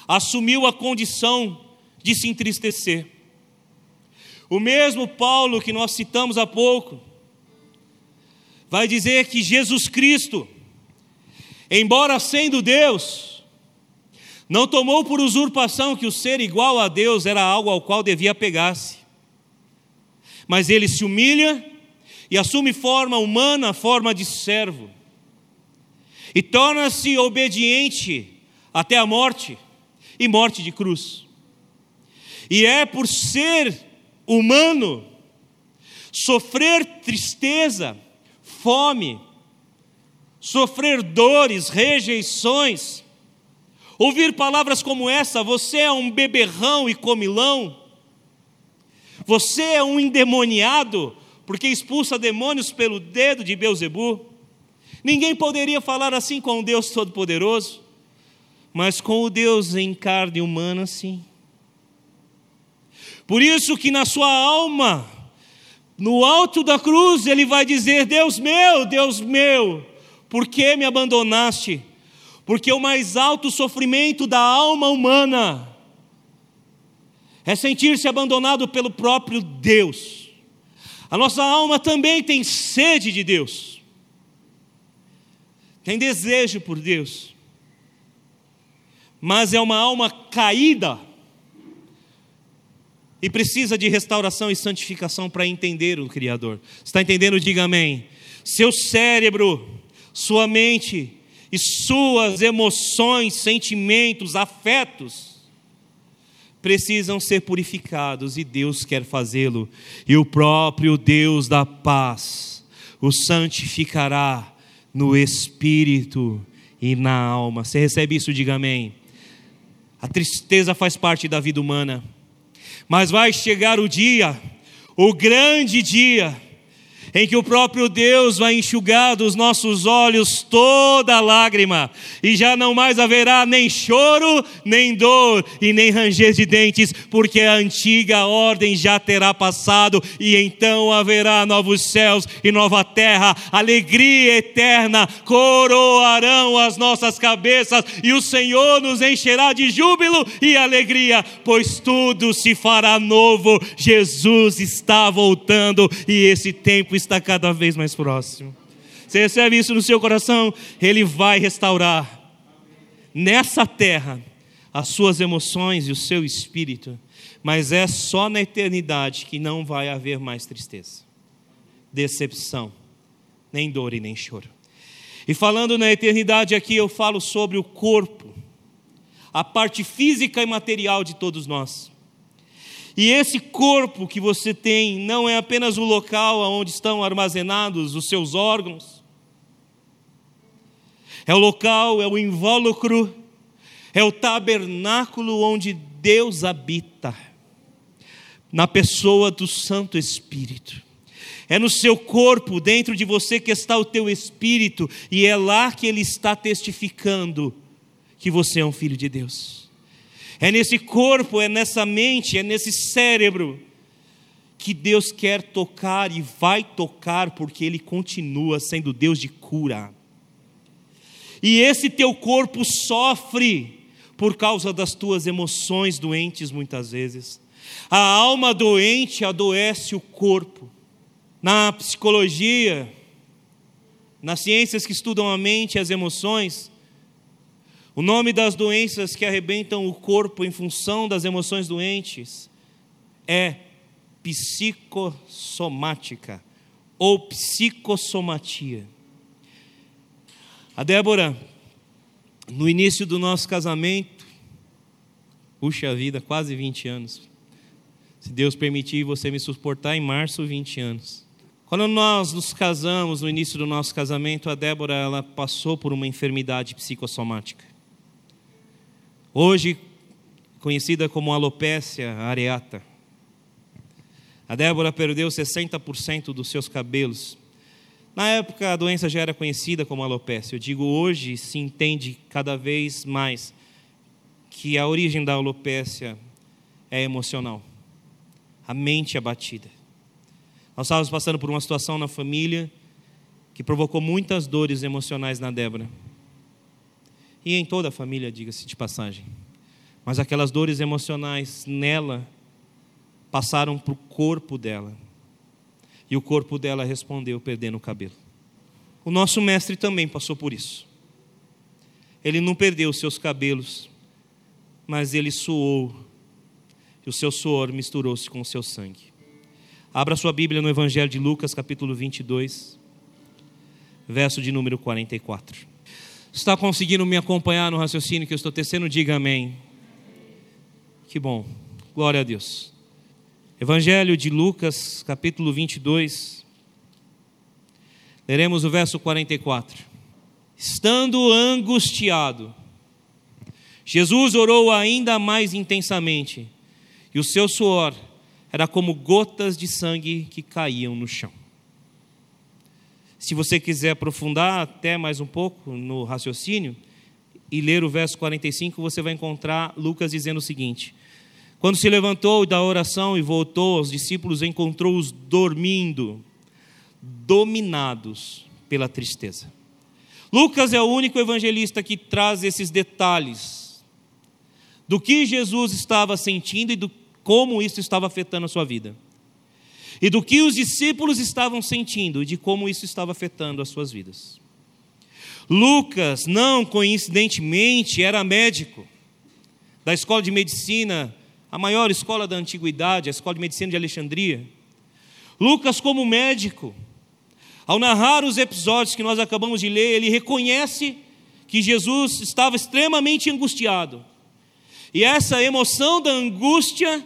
assumiu a condição de se entristecer. O mesmo Paulo que nós citamos há pouco, vai dizer que Jesus Cristo, embora sendo Deus, não tomou por usurpação que o ser igual a Deus era algo ao qual devia pegar-se mas ele se humilha e assume forma humana, forma de servo, e torna-se obediente até a morte e morte de cruz. E é por ser humano, sofrer tristeza, fome, sofrer dores, rejeições, ouvir palavras como essa: você é um beberrão e comilão você é um endemoniado, porque expulsa demônios pelo dedo de Beuzebu. Ninguém poderia falar assim com o Deus Todo-Poderoso, mas com o Deus em carne humana, sim. Por isso que na sua alma, no alto da cruz, ele vai dizer: Deus meu, Deus meu, por que me abandonaste? Porque o mais alto sofrimento da alma humana é sentir-se abandonado pelo próprio Deus. A nossa alma também tem sede de Deus, tem desejo por Deus, mas é uma alma caída e precisa de restauração e santificação para entender o Criador. Está entendendo? Diga amém. Seu cérebro, sua mente e suas emoções, sentimentos, afetos precisam ser purificados e Deus quer fazê-lo. E o próprio Deus da paz o santificará no espírito e na alma. Você recebe isso? Diga amém. A tristeza faz parte da vida humana, mas vai chegar o dia, o grande dia, em que o próprio Deus vai enxugar dos nossos olhos toda lágrima, e já não mais haverá nem choro, nem dor e nem ranger de dentes, porque a antiga ordem já terá passado, e então haverá novos céus e nova terra, alegria eterna coroarão as nossas cabeças, e o Senhor nos encherá de júbilo e alegria, pois tudo se fará novo. Jesus está voltando e esse tempo está está cada vez mais próximo. Você recebe isso no seu coração? Ele vai restaurar nessa terra as suas emoções e o seu espírito, mas é só na eternidade que não vai haver mais tristeza, decepção, nem dor e nem choro. E falando na eternidade aqui, eu falo sobre o corpo, a parte física e material de todos nós. E esse corpo que você tem não é apenas o local onde estão armazenados os seus órgãos, é o local, é o invólucro, é o tabernáculo onde Deus habita, na pessoa do Santo Espírito. É no seu corpo, dentro de você, que está o teu espírito, e é lá que ele está testificando que você é um filho de Deus. É nesse corpo, é nessa mente, é nesse cérebro que Deus quer tocar e vai tocar, porque Ele continua sendo Deus de cura. E esse teu corpo sofre por causa das tuas emoções doentes, muitas vezes. A alma doente adoece o corpo na psicologia, nas ciências que estudam a mente e as emoções, o nome das doenças que arrebentam o corpo em função das emoções doentes é psicossomática ou psicossomatia. A Débora, no início do nosso casamento, puxa vida, quase 20 anos. Se Deus permitir você me suportar, em março, 20 anos. Quando nós nos casamos, no início do nosso casamento, a Débora ela passou por uma enfermidade psicossomática. Hoje conhecida como alopécia areata. A Débora perdeu 60% dos seus cabelos. Na época a doença já era conhecida como alopécia. Eu digo hoje se entende cada vez mais que a origem da alopécia é emocional. A mente abatida. Nós estávamos passando por uma situação na família que provocou muitas dores emocionais na Débora. E em toda a família, diga-se de passagem. Mas aquelas dores emocionais nela passaram para o corpo dela. E o corpo dela respondeu perdendo o cabelo. O nosso mestre também passou por isso. Ele não perdeu os seus cabelos, mas ele suou. E o seu suor misturou-se com o seu sangue. Abra sua Bíblia no Evangelho de Lucas, capítulo 22, verso de número 44. Está conseguindo me acompanhar no raciocínio que eu estou tecendo? Diga amém. Que bom. Glória a Deus. Evangelho de Lucas, capítulo 22. Leremos o verso 44. Estando angustiado, Jesus orou ainda mais intensamente, e o seu suor era como gotas de sangue que caíam no chão. Se você quiser aprofundar até mais um pouco no raciocínio e ler o verso 45, você vai encontrar Lucas dizendo o seguinte: Quando se levantou da oração e voltou aos discípulos, encontrou-os dormindo, dominados pela tristeza. Lucas é o único evangelista que traz esses detalhes do que Jesus estava sentindo e do como isso estava afetando a sua vida. E do que os discípulos estavam sentindo e de como isso estava afetando as suas vidas. Lucas, não coincidentemente, era médico da escola de medicina, a maior escola da antiguidade, a escola de medicina de Alexandria. Lucas, como médico, ao narrar os episódios que nós acabamos de ler, ele reconhece que Jesus estava extremamente angustiado. E essa emoção da angústia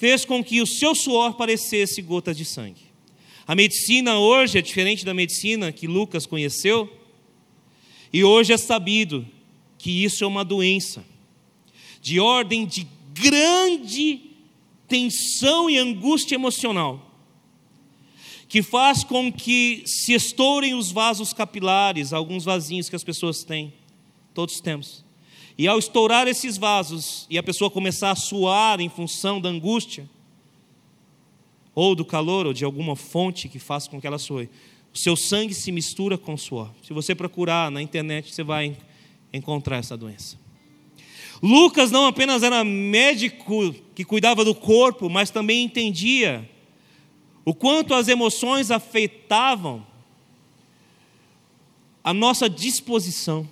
fez com que o seu suor parecesse gotas de sangue. A medicina hoje é diferente da medicina que Lucas conheceu, e hoje é sabido que isso é uma doença de ordem de grande tensão e angústia emocional, que faz com que se estourem os vasos capilares, alguns vasinhos que as pessoas têm, todos temos. E ao estourar esses vasos e a pessoa começar a suar em função da angústia, ou do calor, ou de alguma fonte que faça com que ela soe, o seu sangue se mistura com o suor. Se você procurar na internet, você vai encontrar essa doença. Lucas não apenas era médico que cuidava do corpo, mas também entendia o quanto as emoções afetavam a nossa disposição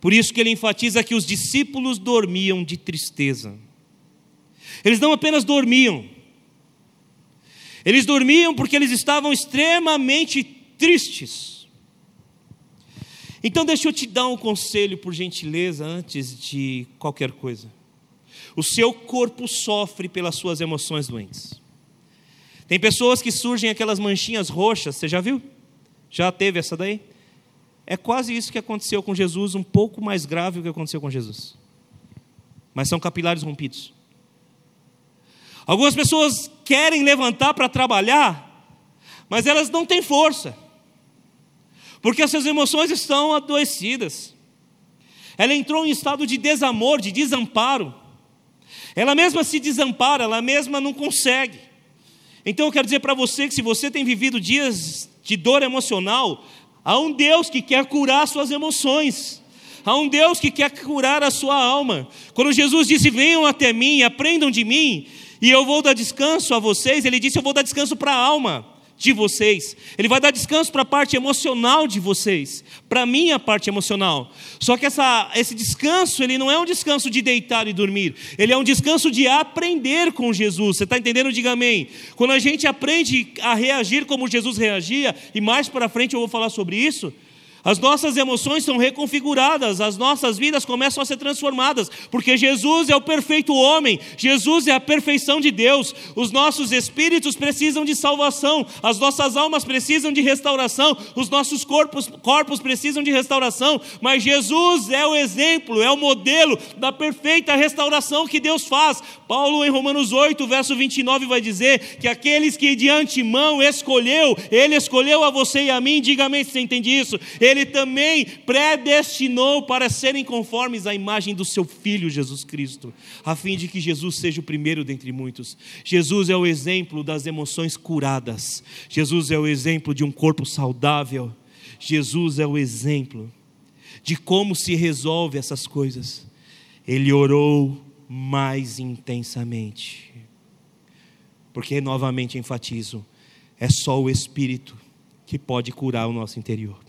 Por isso que ele enfatiza que os discípulos dormiam de tristeza. Eles não apenas dormiam, eles dormiam porque eles estavam extremamente tristes. Então, deixa eu te dar um conselho, por gentileza, antes de qualquer coisa. O seu corpo sofre pelas suas emoções doentes. Tem pessoas que surgem aquelas manchinhas roxas, você já viu? Já teve essa daí? É quase isso que aconteceu com Jesus, um pouco mais grave o que aconteceu com Jesus. Mas são capilares rompidos. Algumas pessoas querem levantar para trabalhar, mas elas não têm força, porque as suas emoções estão adoecidas. Ela entrou em estado de desamor, de desamparo. Ela mesma se desampara, ela mesma não consegue. Então eu quero dizer para você que se você tem vivido dias de dor emocional, há um Deus que quer curar suas emoções. Há um Deus que quer curar a sua alma. Quando Jesus disse: Venham até mim, aprendam de mim, e eu vou dar descanso a vocês, ele disse: Eu vou dar descanso para a alma de vocês, Ele vai dar descanso para a parte emocional de vocês, para a minha parte emocional. Só que essa, esse descanso, ele não é um descanso de deitar e dormir, ele é um descanso de aprender com Jesus. Você está entendendo? Diga amém. Quando a gente aprende a reagir como Jesus reagia, e mais para frente eu vou falar sobre isso. As nossas emoções são reconfiguradas, as nossas vidas começam a ser transformadas, porque Jesus é o perfeito homem, Jesus é a perfeição de Deus. Os nossos espíritos precisam de salvação, as nossas almas precisam de restauração, os nossos corpos, corpos precisam de restauração, mas Jesus é o exemplo, é o modelo da perfeita restauração que Deus faz. Paulo, em Romanos 8, verso 29, vai dizer que aqueles que de antemão escolheu, Ele escolheu a você e a mim, diga amém se você entende isso. Ele também predestinou para serem conformes à imagem do seu Filho Jesus Cristo, a fim de que Jesus seja o primeiro dentre muitos. Jesus é o exemplo das emoções curadas, Jesus é o exemplo de um corpo saudável, Jesus é o exemplo de como se resolve essas coisas. Ele orou mais intensamente, porque novamente enfatizo, é só o Espírito que pode curar o nosso interior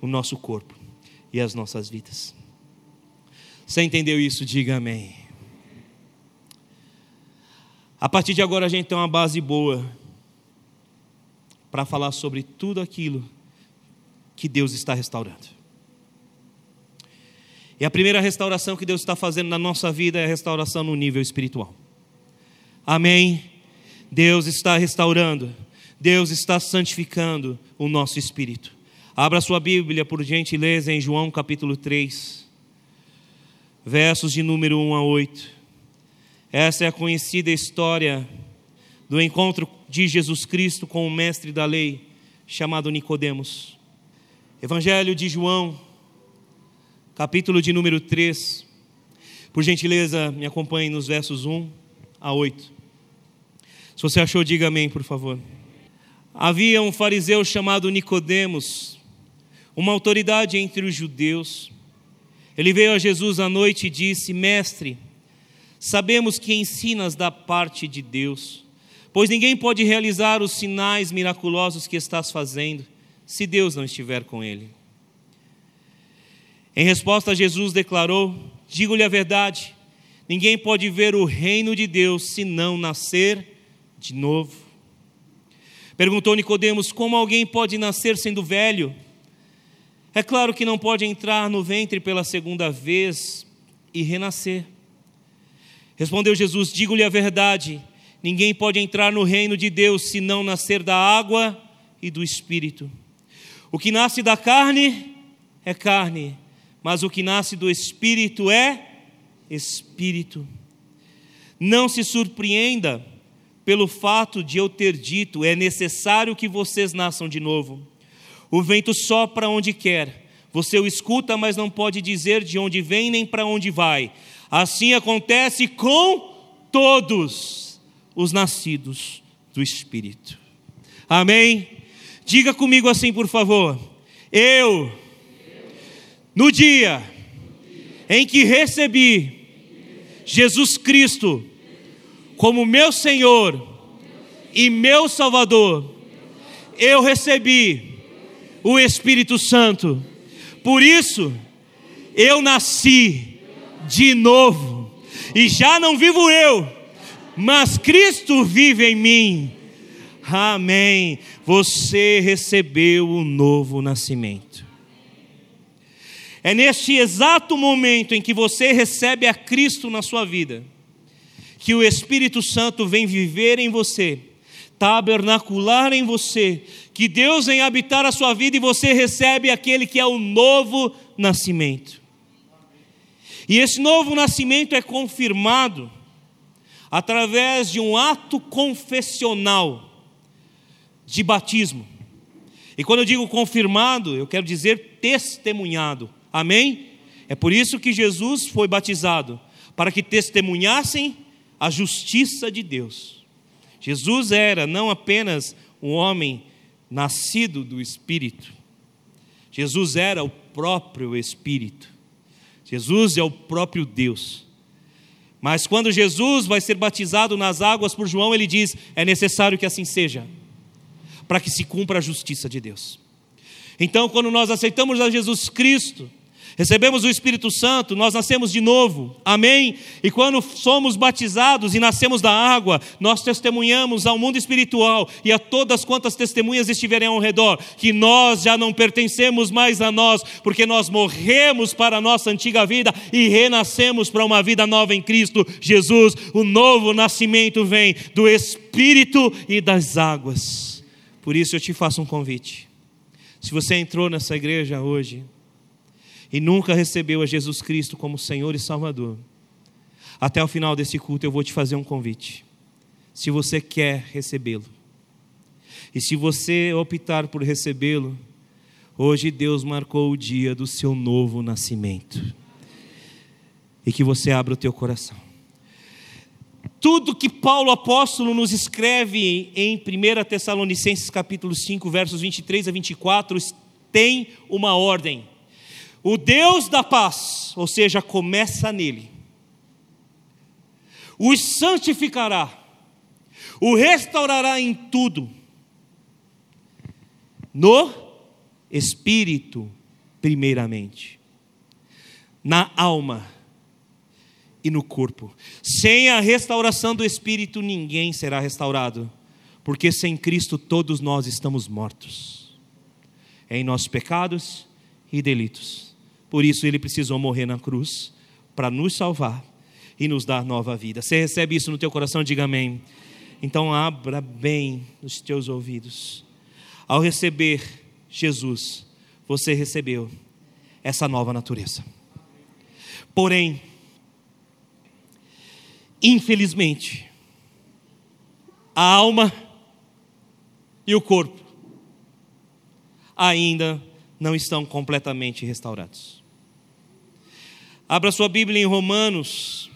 o nosso corpo e as nossas vidas. Você entendeu isso? Diga amém. A partir de agora a gente tem uma base boa para falar sobre tudo aquilo que Deus está restaurando. E a primeira restauração que Deus está fazendo na nossa vida é a restauração no nível espiritual. Amém? Deus está restaurando, Deus está santificando o nosso espírito. Abra sua Bíblia, por gentileza, em João capítulo 3, versos de número 1 a 8. Essa é a conhecida história do encontro de Jesus Cristo com o mestre da lei, chamado Nicodemos. Evangelho de João, capítulo de número 3. Por gentileza, me acompanhe nos versos 1 a 8. Se você achou, diga amém, por favor. Havia um fariseu chamado Nicodemos, uma autoridade entre os judeus. Ele veio a Jesus à noite e disse: Mestre, sabemos que ensinas da parte de Deus, pois ninguém pode realizar os sinais miraculosos que estás fazendo se Deus não estiver com ele. Em resposta, Jesus declarou: Digo-lhe a verdade, ninguém pode ver o reino de Deus se não nascer de novo. Perguntou Nicodemos: Como alguém pode nascer sendo velho? É claro que não pode entrar no ventre pela segunda vez e renascer. Respondeu Jesus: Digo-lhe a verdade, ninguém pode entrar no reino de Deus se não nascer da água e do espírito. O que nasce da carne é carne, mas o que nasce do espírito é espírito. Não se surpreenda pelo fato de eu ter dito: é necessário que vocês nasçam de novo. O vento sopra onde quer, você o escuta, mas não pode dizer de onde vem nem para onde vai. Assim acontece com todos os nascidos do Espírito. Amém? Diga comigo assim, por favor. Eu, no dia em que recebi Jesus Cristo como meu Senhor e meu Salvador, eu recebi o Espírito Santo. Por isso, Eu nasci de novo, e já não vivo eu, mas Cristo vive em mim. Amém. Você recebeu o novo nascimento. É neste exato momento em que você recebe a Cristo na sua vida, que o Espírito Santo vem viver em você, tabernacular em você, que Deus vem habitar a sua vida e você recebe aquele que é o novo nascimento. E esse novo nascimento é confirmado através de um ato confessional de batismo. E quando eu digo confirmado, eu quero dizer testemunhado. Amém? É por isso que Jesus foi batizado para que testemunhassem a justiça de Deus. Jesus era não apenas um homem nascido do Espírito, Jesus era o próprio Espírito. Jesus é o próprio Deus. Mas quando Jesus vai ser batizado nas águas por João, ele diz: é necessário que assim seja, para que se cumpra a justiça de Deus. Então, quando nós aceitamos a Jesus Cristo, recebemos o Espírito Santo, nós nascemos de novo, amém? E quando somos batizados e nascemos da água, nós testemunhamos ao mundo espiritual e a todas quantas testemunhas estiverem ao redor, que nós já não pertencemos mais a nós, porque nós morremos para a nossa antiga vida e renascemos para uma vida nova em Cristo Jesus. O novo nascimento vem do Espírito e das águas. Por isso eu te faço um convite. Se você entrou nessa igreja hoje, e nunca recebeu a Jesus Cristo como Senhor e Salvador, até o final desse culto eu vou te fazer um convite. Se você quer recebê-lo, e se você optar por recebê-lo, hoje Deus marcou o dia do seu novo nascimento. E que você abra o teu coração. Tudo que Paulo apóstolo nos escreve em 1 Tessalonicenses capítulo 5, versos 23 a 24, tem uma ordem. O Deus da paz, ou seja, começa nele, os santificará, o restaurará em tudo, no espírito, primeiramente, na alma e no corpo. Sem a restauração do espírito, ninguém será restaurado, porque sem Cristo todos nós estamos mortos. Em nossos pecados e delitos. Por isso ele precisou morrer na cruz para nos salvar e nos dar nova vida. Você recebe isso no teu coração? Diga amém. Então abra bem os teus ouvidos. Ao receber Jesus, você recebeu essa nova natureza. Porém, infelizmente, a alma e o corpo ainda não estão completamente restaurados. Abra sua Bíblia em Romanos,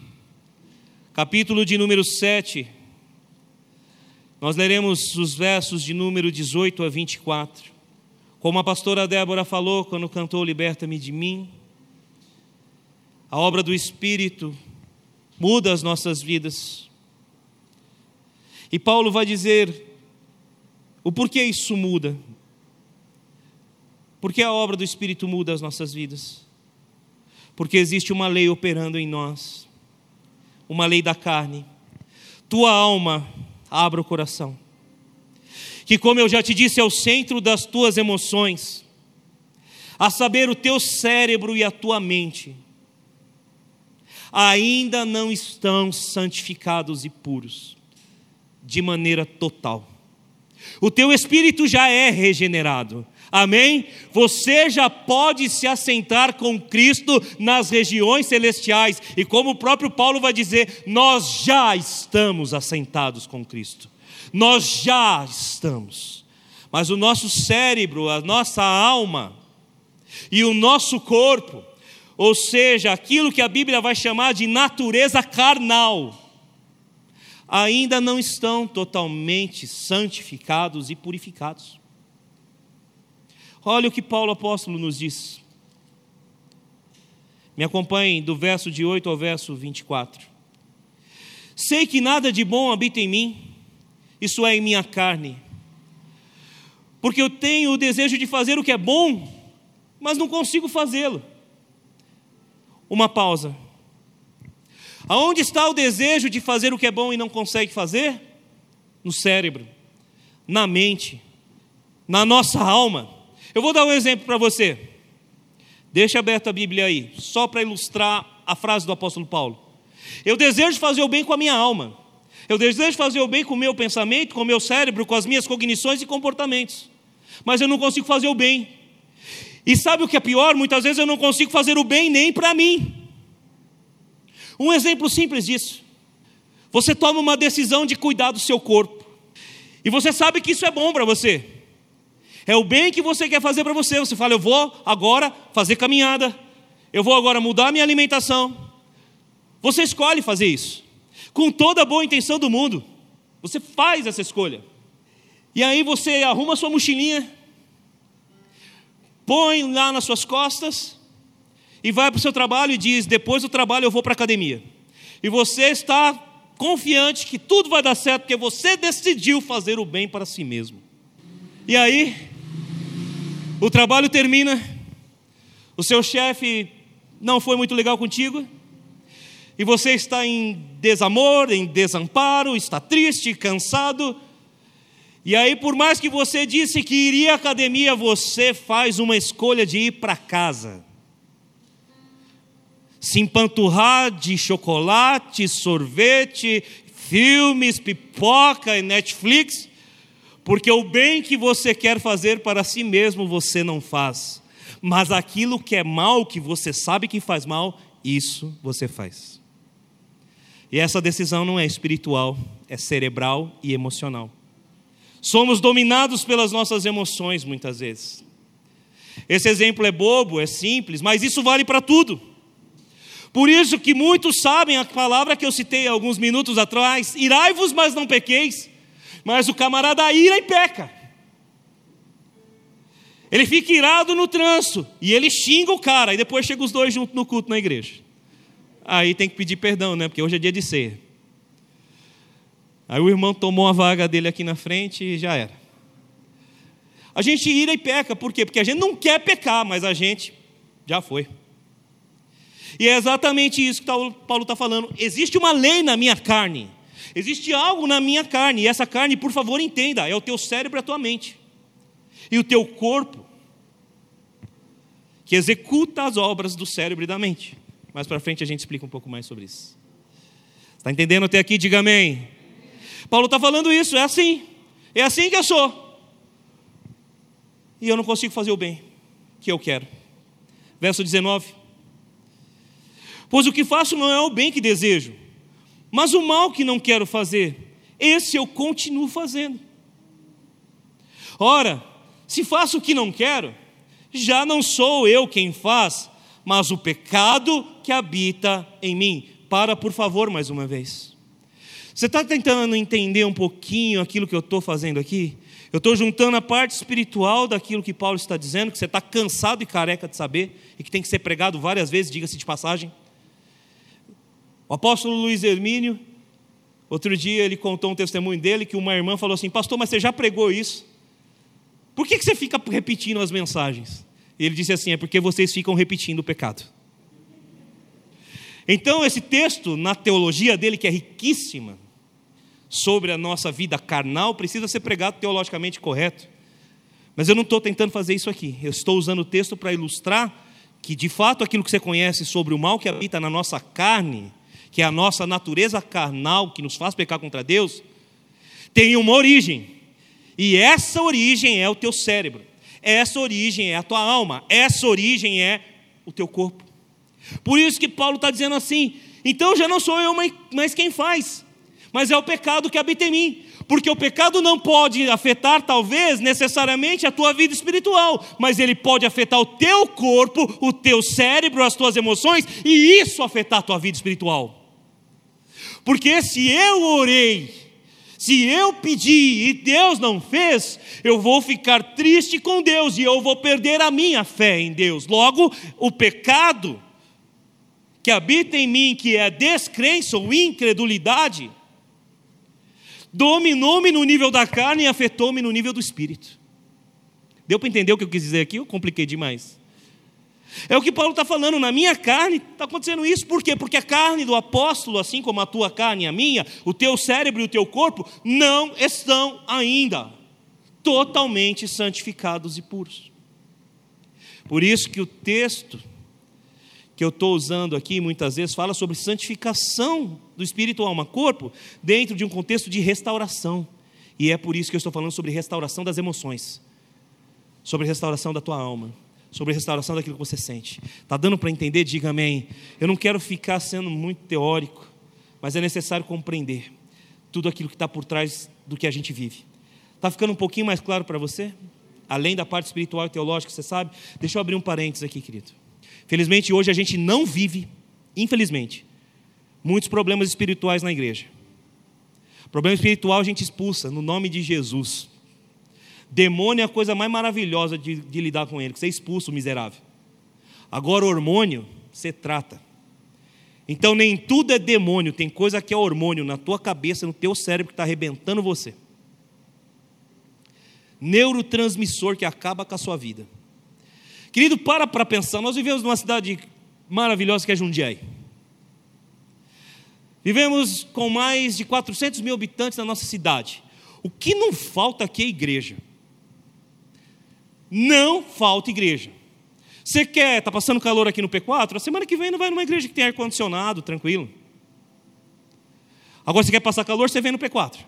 capítulo de número 7. Nós leremos os versos de número 18 a 24. Como a pastora Débora falou quando cantou Liberta-me de mim, a obra do Espírito muda as nossas vidas. E Paulo vai dizer o porquê isso muda. Porque a obra do Espírito muda as nossas vidas porque existe uma lei operando em nós, uma lei da carne. Tua alma, abra o coração, que, como eu já te disse, é o centro das tuas emoções, a saber, o teu cérebro e a tua mente, ainda não estão santificados e puros, de maneira total. O teu espírito já é regenerado, Amém? Você já pode se assentar com Cristo nas regiões celestiais, e como o próprio Paulo vai dizer, nós já estamos assentados com Cristo. Nós já estamos. Mas o nosso cérebro, a nossa alma e o nosso corpo, ou seja, aquilo que a Bíblia vai chamar de natureza carnal, ainda não estão totalmente santificados e purificados. Olha o que Paulo apóstolo nos diz. Me acompanhem do verso de 8 ao verso 24. Sei que nada de bom habita em mim, isso é em minha carne, porque eu tenho o desejo de fazer o que é bom, mas não consigo fazê-lo. uma pausa. Aonde está o desejo de fazer o que é bom e não consegue fazer? No cérebro, na mente, na nossa alma. Eu vou dar um exemplo para você. Deixa aberta a Bíblia aí, só para ilustrar a frase do apóstolo Paulo. Eu desejo fazer o bem com a minha alma. Eu desejo fazer o bem com o meu pensamento, com o meu cérebro, com as minhas cognições e comportamentos. Mas eu não consigo fazer o bem. E sabe o que é pior? Muitas vezes eu não consigo fazer o bem nem para mim. Um exemplo simples disso. Você toma uma decisão de cuidar do seu corpo. E você sabe que isso é bom para você. É o bem que você quer fazer para você. Você fala, eu vou agora fazer caminhada. Eu vou agora mudar minha alimentação. Você escolhe fazer isso. Com toda a boa intenção do mundo. Você faz essa escolha. E aí você arruma sua mochilinha, põe lá nas suas costas e vai para o seu trabalho e diz: depois do trabalho eu vou para a academia. E você está confiante que tudo vai dar certo porque você decidiu fazer o bem para si mesmo. E aí, o trabalho termina, o seu chefe não foi muito legal contigo, e você está em desamor, em desamparo, está triste, cansado, e aí, por mais que você disse que iria à academia, você faz uma escolha de ir para casa. Se empanturrar de chocolate, sorvete, filmes, pipoca e Netflix, porque o bem que você quer fazer para si mesmo você não faz, mas aquilo que é mal, que você sabe que faz mal, isso você faz. E essa decisão não é espiritual, é cerebral e emocional. Somos dominados pelas nossas emoções muitas vezes. Esse exemplo é bobo, é simples, mas isso vale para tudo. Por isso que muitos sabem a palavra que eu citei alguns minutos atrás: irai-vos, mas não pequeis. Mas o camarada ira e peca. Ele fica irado no trânsito e ele xinga o cara, e depois chega os dois juntos no culto na igreja. Aí tem que pedir perdão, né? Porque hoje é dia de ser. Aí o irmão tomou a vaga dele aqui na frente e já era. A gente ira e peca, por quê? Porque a gente não quer pecar, mas a gente já foi. E é exatamente isso que Paulo está falando. Existe uma lei na minha carne. Existe algo na minha carne. E essa carne, por favor, entenda: é o teu cérebro e a tua mente. E o teu corpo, que executa as obras do cérebro e da mente. Mais para frente a gente explica um pouco mais sobre isso. Está entendendo até aqui? Diga amém. Paulo está falando isso, é assim, é assim que eu sou. E eu não consigo fazer o bem que eu quero. Verso 19: Pois o que faço não é o bem que desejo, mas o mal que não quero fazer, esse eu continuo fazendo. Ora, se faço o que não quero, já não sou eu quem faz, mas o pecado que habita em mim. Para, por favor, mais uma vez. Você está tentando entender um pouquinho aquilo que eu estou fazendo aqui? Eu estou juntando a parte espiritual daquilo que Paulo está dizendo, que você está cansado e careca de saber, e que tem que ser pregado várias vezes, diga-se de passagem. O apóstolo Luiz Hermínio, outro dia ele contou um testemunho dele que uma irmã falou assim: Pastor, mas você já pregou isso? Por que, que você fica repetindo as mensagens? E ele disse assim: É porque vocês ficam repetindo o pecado. Então, esse texto, na teologia dele, que é riquíssima, sobre a nossa vida carnal precisa ser pregado teologicamente correto. Mas eu não estou tentando fazer isso aqui. Eu estou usando o texto para ilustrar que, de fato, aquilo que você conhece sobre o mal que habita na nossa carne, que é a nossa natureza carnal, que nos faz pecar contra Deus, tem uma origem. E essa origem é o teu cérebro. Essa origem é a tua alma. Essa origem é o teu corpo. Por isso que Paulo está dizendo assim: então já não sou eu mais quem faz, mas é o pecado que habita em mim. Porque o pecado não pode afetar, talvez, necessariamente a tua vida espiritual, mas ele pode afetar o teu corpo, o teu cérebro, as tuas emoções, e isso afetar a tua vida espiritual. Porque se eu orei, se eu pedi e Deus não fez, eu vou ficar triste com Deus e eu vou perder a minha fé em Deus. Logo, o pecado que habita em mim, que é descrença ou incredulidade, dominou-me no nível da carne e afetou-me no nível do espírito. Deu para entender o que eu quis dizer aqui? Eu compliquei demais. É o que Paulo está falando, na minha carne está acontecendo isso, por quê? Porque a carne do apóstolo, assim como a tua carne e a minha, o teu cérebro e o teu corpo, não estão ainda totalmente santificados e puros. Por isso que o texto que eu estou usando aqui muitas vezes fala sobre santificação do espírito, alma, corpo, dentro de um contexto de restauração. E é por isso que eu estou falando sobre restauração das emoções, sobre restauração da tua alma, sobre restauração daquilo que você sente. Está dando para entender? Diga amém. Eu não quero ficar sendo muito teórico, mas é necessário compreender tudo aquilo que está por trás do que a gente vive. Está ficando um pouquinho mais claro para você? Além da parte espiritual e teológica, você sabe? Deixa eu abrir um parênteses aqui, querido. Felizmente, hoje a gente não vive, infelizmente, muitos problemas espirituais na igreja. Problema espiritual a gente expulsa no nome de Jesus. Demônio é a coisa mais maravilhosa de, de lidar com ele, que você expulsa o miserável. Agora, hormônio, você trata. Então, nem tudo é demônio, tem coisa que é hormônio na tua cabeça, no teu cérebro que está arrebentando você. Neurotransmissor que acaba com a sua vida. Querido, para para pensar, nós vivemos numa cidade maravilhosa que é Jundiaí. Vivemos com mais de 400 mil habitantes na nossa cidade. O que não falta aqui é igreja. Não falta igreja. Você quer, está passando calor aqui no P4? A semana que vem não vai numa igreja que tem ar-condicionado, tranquilo. Agora, você quer passar calor, você vem no P4.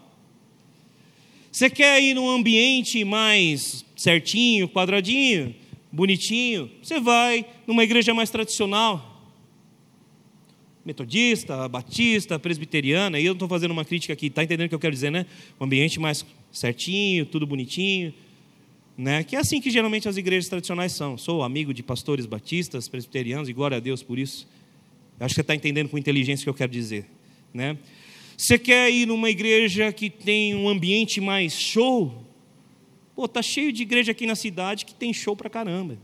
Você quer ir num ambiente mais certinho, quadradinho, bonitinho? Você vai numa igreja mais tradicional. Metodista, batista, presbiteriana, e eu não estou fazendo uma crítica aqui, está entendendo o que eu quero dizer, né? Um ambiente mais certinho, tudo bonitinho. Né? Que é assim que geralmente as igrejas tradicionais são. Sou amigo de pastores batistas, presbiterianos, e glória a Deus por isso. Acho que você está entendendo com inteligência o que eu quero dizer. Né? Você quer ir numa igreja que tem um ambiente mais show? Pô, tá cheio de igreja aqui na cidade que tem show pra caramba.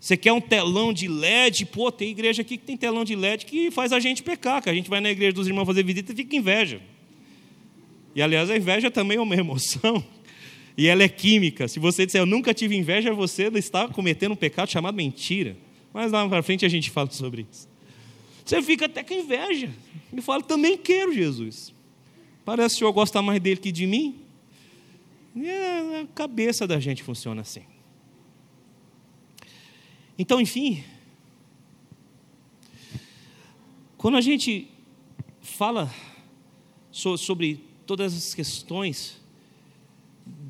Você quer um telão de LED? Pô, tem igreja aqui que tem telão de LED que faz a gente pecar, que a gente vai na igreja dos irmãos fazer visita e fica inveja. E aliás, a inveja também é uma emoção e ela é química. Se você disser eu nunca tive inveja, você está cometendo um pecado chamado mentira. Mas lá para frente a gente fala sobre isso. Você fica até com inveja. E fala, também quero Jesus. Parece que o senhor gosta mais dele que de mim. E a cabeça da gente funciona assim. Então, enfim, quando a gente fala sobre todas as questões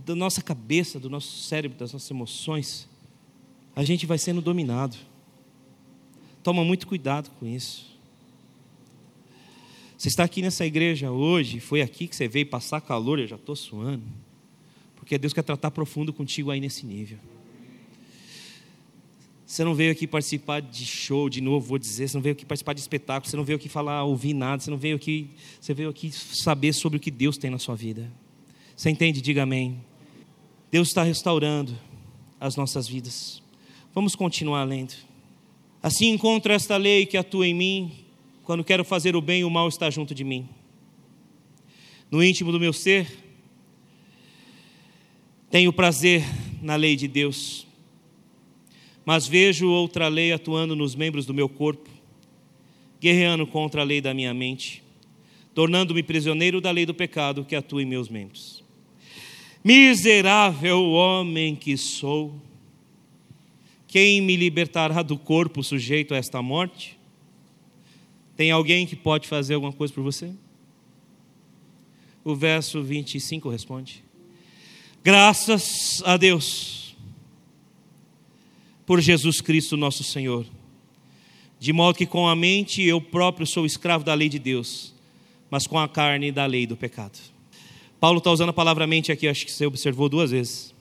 da nossa cabeça, do nosso cérebro, das nossas emoções, a gente vai sendo dominado. Toma muito cuidado com isso. Você está aqui nessa igreja hoje, foi aqui que você veio passar calor, eu já estou suando, porque Deus quer tratar profundo contigo aí nesse nível. Você não veio aqui participar de show, de novo, vou dizer, você não veio aqui participar de espetáculo, você não veio aqui falar, ouvir nada, você não veio aqui, você veio aqui saber sobre o que Deus tem na sua vida. Você entende? Diga amém. Deus está restaurando as nossas vidas. Vamos continuar lendo. Assim encontro esta lei que atua em mim, quando quero fazer o bem, o mal está junto de mim. No íntimo do meu ser, tenho prazer na lei de Deus, mas vejo outra lei atuando nos membros do meu corpo, guerreando contra a lei da minha mente, tornando-me prisioneiro da lei do pecado que atua em meus membros. Miserável homem que sou, quem me libertará do corpo sujeito a esta morte? Tem alguém que pode fazer alguma coisa por você? O verso 25 responde: Graças a Deus por Jesus Cristo, nosso Senhor, de modo que com a mente eu próprio sou escravo da lei de Deus, mas com a carne da lei do pecado. Paulo está usando a palavra mente aqui, acho que você observou duas vezes.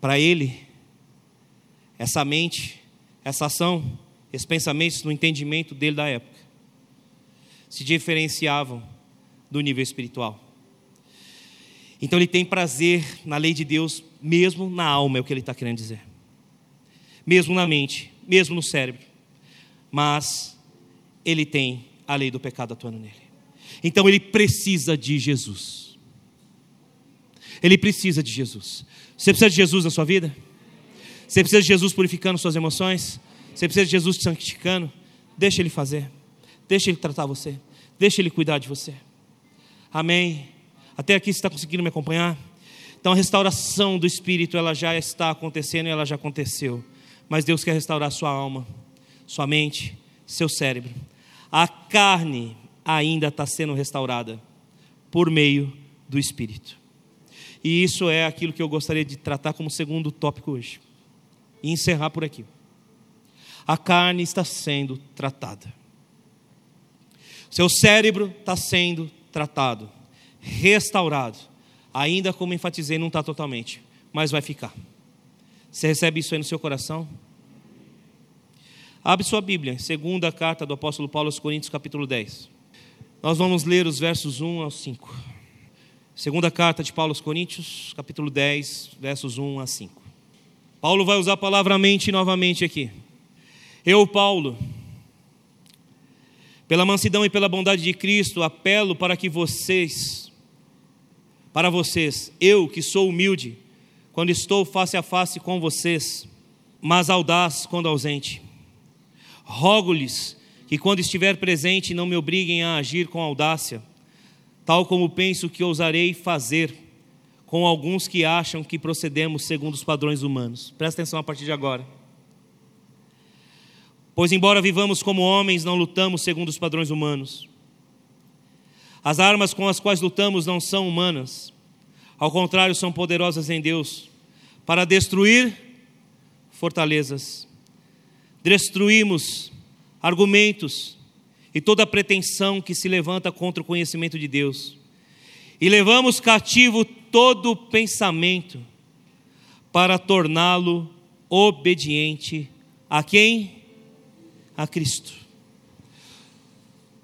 Para ele, essa mente, essa ação, esses pensamentos no entendimento dele da época, se diferenciavam do nível espiritual. Então ele tem prazer na lei de Deus, mesmo na alma, é o que ele está querendo dizer. Mesmo na mente, mesmo no cérebro. Mas ele tem a lei do pecado atuando nele. Então ele precisa de Jesus. Ele precisa de Jesus. Você precisa de Jesus na sua vida? Você precisa de Jesus purificando suas emoções? Você precisa de Jesus te santificando? Deixa Ele fazer. Deixa Ele tratar você. Deixa Ele cuidar de você. Amém. Até aqui você está conseguindo me acompanhar? Então a restauração do Espírito ela já está acontecendo e ela já aconteceu. Mas Deus quer restaurar sua alma, sua mente, seu cérebro. A carne ainda está sendo restaurada por meio do Espírito. E isso é aquilo que eu gostaria de tratar como segundo tópico hoje. E encerrar por aqui. A carne está sendo tratada. Seu cérebro está sendo tratado, restaurado. Ainda como enfatizei, não está totalmente, mas vai ficar. Você recebe isso aí no seu coração? Abre sua Bíblia, segunda carta do apóstolo Paulo aos Coríntios, capítulo 10. Nós vamos ler os versos 1 ao 5. Segunda carta de Paulo aos Coríntios, capítulo 10, versos 1 a 5. Paulo vai usar a palavra mente novamente aqui. Eu, Paulo, pela mansidão e pela bondade de Cristo, apelo para que vocês, para vocês, eu que sou humilde, quando estou face a face com vocês, mas audaz quando ausente. Rogo-lhes que quando estiver presente não me obriguem a agir com audácia, tal como penso que ousarei fazer com alguns que acham que procedemos segundo os padrões humanos. Presta atenção a partir de agora. Pois, embora vivamos como homens, não lutamos segundo os padrões humanos. As armas com as quais lutamos não são humanas, ao contrário, são poderosas em Deus para destruir fortalezas. Destruímos argumentos e toda pretensão que se levanta contra o conhecimento de Deus, e levamos cativo todo pensamento para torná-lo obediente a quem? a Cristo.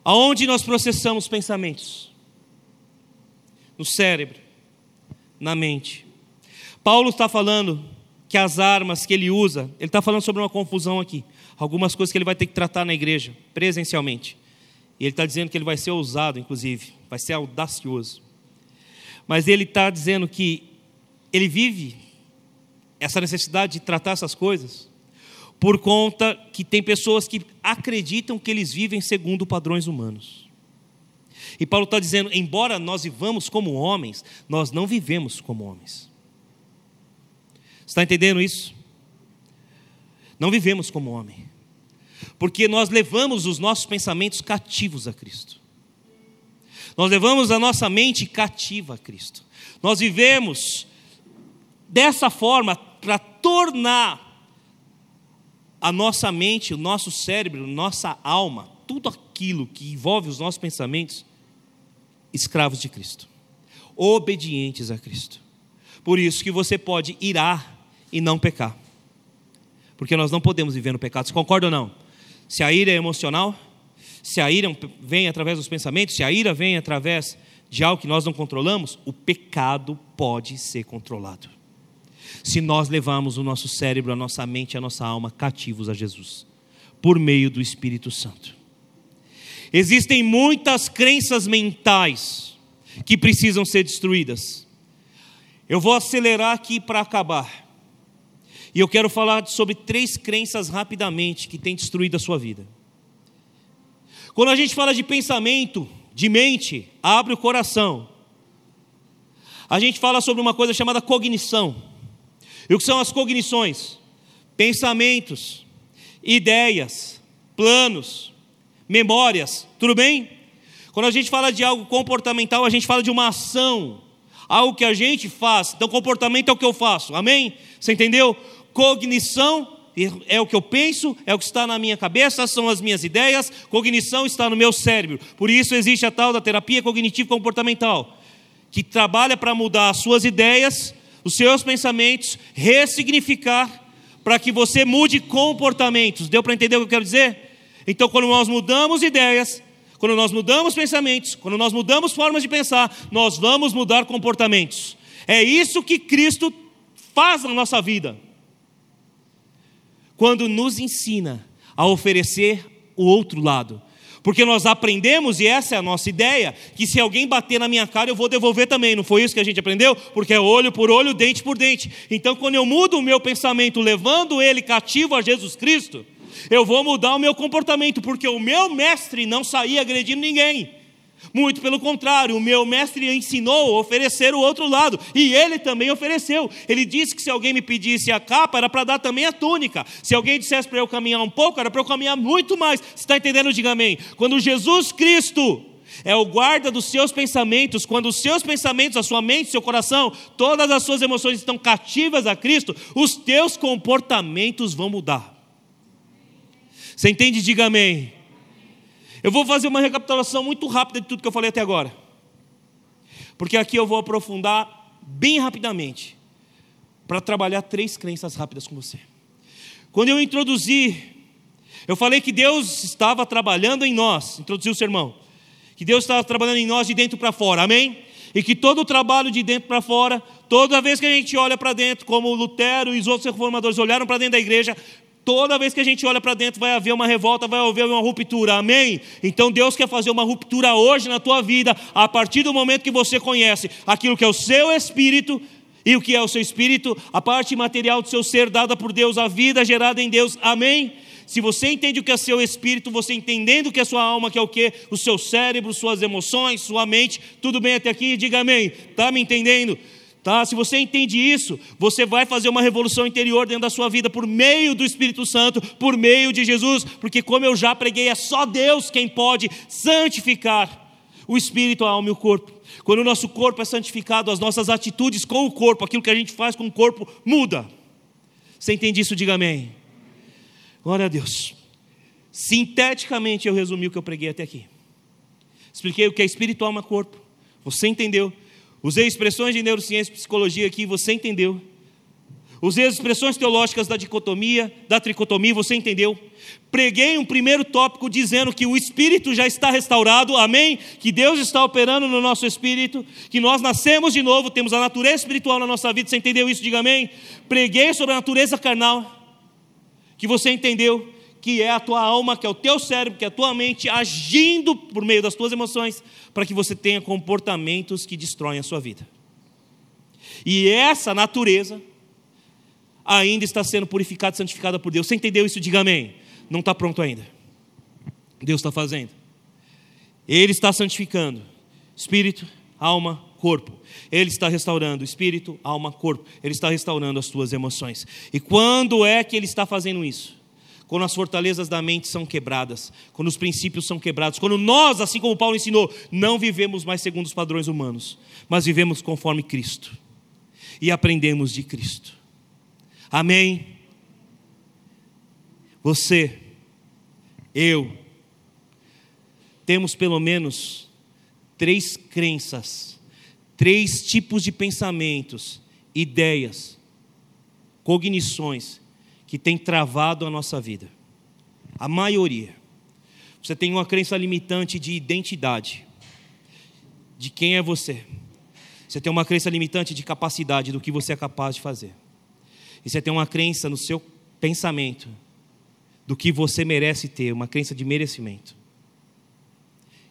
Aonde nós processamos pensamentos? No cérebro, na mente. Paulo está falando que as armas que ele usa, ele está falando sobre uma confusão aqui. Algumas coisas que ele vai ter que tratar na igreja, presencialmente. E ele está dizendo que ele vai ser ousado, inclusive, vai ser audacioso. Mas ele está dizendo que ele vive essa necessidade de tratar essas coisas por conta que tem pessoas que acreditam que eles vivem segundo padrões humanos. E Paulo está dizendo: embora nós vivamos como homens, nós não vivemos como homens. Está entendendo isso? Não vivemos como homem, porque nós levamos os nossos pensamentos cativos a Cristo. Nós levamos a nossa mente cativa a Cristo. Nós vivemos dessa forma para tornar a nossa mente, o nosso cérebro, nossa alma, tudo aquilo que envolve os nossos pensamentos, escravos de Cristo, obedientes a Cristo. Por isso que você pode irar e não pecar. Porque nós não podemos viver no pecado. Você concorda ou não? Se a ira é emocional, se a ira vem através dos pensamentos, se a ira vem através de algo que nós não controlamos, o pecado pode ser controlado se nós levarmos o nosso cérebro, a nossa mente, a nossa alma cativos a Jesus, por meio do Espírito Santo. Existem muitas crenças mentais que precisam ser destruídas. Eu vou acelerar aqui para acabar. E eu quero falar sobre três crenças rapidamente que têm destruído a sua vida. Quando a gente fala de pensamento, de mente, abre o coração. A gente fala sobre uma coisa chamada cognição. E o que são as cognições? Pensamentos, ideias, planos, memórias, tudo bem? Quando a gente fala de algo comportamental, a gente fala de uma ação, algo que a gente faz. Então, comportamento é o que eu faço, amém? Você entendeu? Cognição é o que eu penso, é o que está na minha cabeça, são as minhas ideias, cognição está no meu cérebro. Por isso existe a tal da terapia cognitivo comportamental, que trabalha para mudar as suas ideias os seus pensamentos, ressignificar, para que você mude comportamentos. Deu para entender o que eu quero dizer? Então, quando nós mudamos ideias, quando nós mudamos pensamentos, quando nós mudamos formas de pensar, nós vamos mudar comportamentos. É isso que Cristo faz na nossa vida. Quando nos ensina a oferecer o outro lado. Porque nós aprendemos, e essa é a nossa ideia, que se alguém bater na minha cara, eu vou devolver também. Não foi isso que a gente aprendeu? Porque é olho por olho, dente por dente. Então, quando eu mudo o meu pensamento, levando ele cativo a Jesus Cristo, eu vou mudar o meu comportamento, porque o meu mestre não saía agredindo ninguém. Muito pelo contrário, o meu mestre ensinou a oferecer o outro lado, e ele também ofereceu. Ele disse que se alguém me pedisse a capa, era para dar também a túnica. Se alguém dissesse para eu caminhar um pouco, era para eu caminhar muito mais. Você está entendendo? Diga amém. Quando Jesus Cristo é o guarda dos seus pensamentos, quando os seus pensamentos, a sua mente, seu coração, todas as suas emoções estão cativas a Cristo, os teus comportamentos vão mudar. Você entende? Diga amém. Eu vou fazer uma recapitulação muito rápida de tudo que eu falei até agora. Porque aqui eu vou aprofundar bem rapidamente para trabalhar três crenças rápidas com você. Quando eu introduzi, eu falei que Deus estava trabalhando em nós, introduzi o sermão, que Deus estava trabalhando em nós de dentro para fora, amém? E que todo o trabalho de dentro para fora, toda vez que a gente olha para dentro, como Lutero e os outros reformadores olharam para dentro da igreja, Toda vez que a gente olha para dentro, vai haver uma revolta, vai haver uma ruptura, amém? Então Deus quer fazer uma ruptura hoje na tua vida, a partir do momento que você conhece aquilo que é o seu espírito e o que é o seu espírito, a parte material do seu ser dada por Deus, a vida gerada em Deus, amém? Se você entende o que é seu espírito, você entendendo o que é sua alma, que é o que? O seu cérebro, suas emoções, sua mente, tudo bem até aqui? Diga amém. Está me entendendo? Tá? Se você entende isso, você vai fazer uma revolução interior dentro da sua vida por meio do Espírito Santo, por meio de Jesus, porque como eu já preguei, é só Deus quem pode santificar o espírito, a alma e o corpo. Quando o nosso corpo é santificado, as nossas atitudes com o corpo, aquilo que a gente faz com o corpo, muda. Você entende isso? Diga amém. Glória a Deus. Sinteticamente eu resumi o que eu preguei até aqui. Expliquei o que é espírito, alma, corpo. Você entendeu? Usei expressões de neurociência e psicologia aqui, você entendeu. Usei as expressões teológicas da dicotomia, da tricotomia, você entendeu. Preguei um primeiro tópico dizendo que o espírito já está restaurado, amém? Que Deus está operando no nosso espírito, que nós nascemos de novo, temos a natureza espiritual na nossa vida, você entendeu isso? Diga amém. Preguei sobre a natureza carnal, que você entendeu que é a tua alma, que é o teu cérebro, que é a tua mente agindo por meio das tuas emoções, para que você tenha comportamentos que destroem a sua vida. E essa natureza ainda está sendo purificada e santificada por Deus. Você entendeu isso? Diga amém. Não está pronto ainda. Deus está fazendo. Ele está santificando espírito, alma, corpo. Ele está restaurando espírito, alma, corpo. Ele está restaurando as tuas emoções. E quando é que ele está fazendo isso? Quando as fortalezas da mente são quebradas, quando os princípios são quebrados, quando nós, assim como Paulo ensinou, não vivemos mais segundo os padrões humanos, mas vivemos conforme Cristo e aprendemos de Cristo. Amém? Você, eu, temos pelo menos três crenças, três tipos de pensamentos, ideias, cognições que tem travado a nossa vida. A maioria. Você tem uma crença limitante de identidade, de quem é você. Você tem uma crença limitante de capacidade, do que você é capaz de fazer. E você tem uma crença no seu pensamento, do que você merece ter, uma crença de merecimento.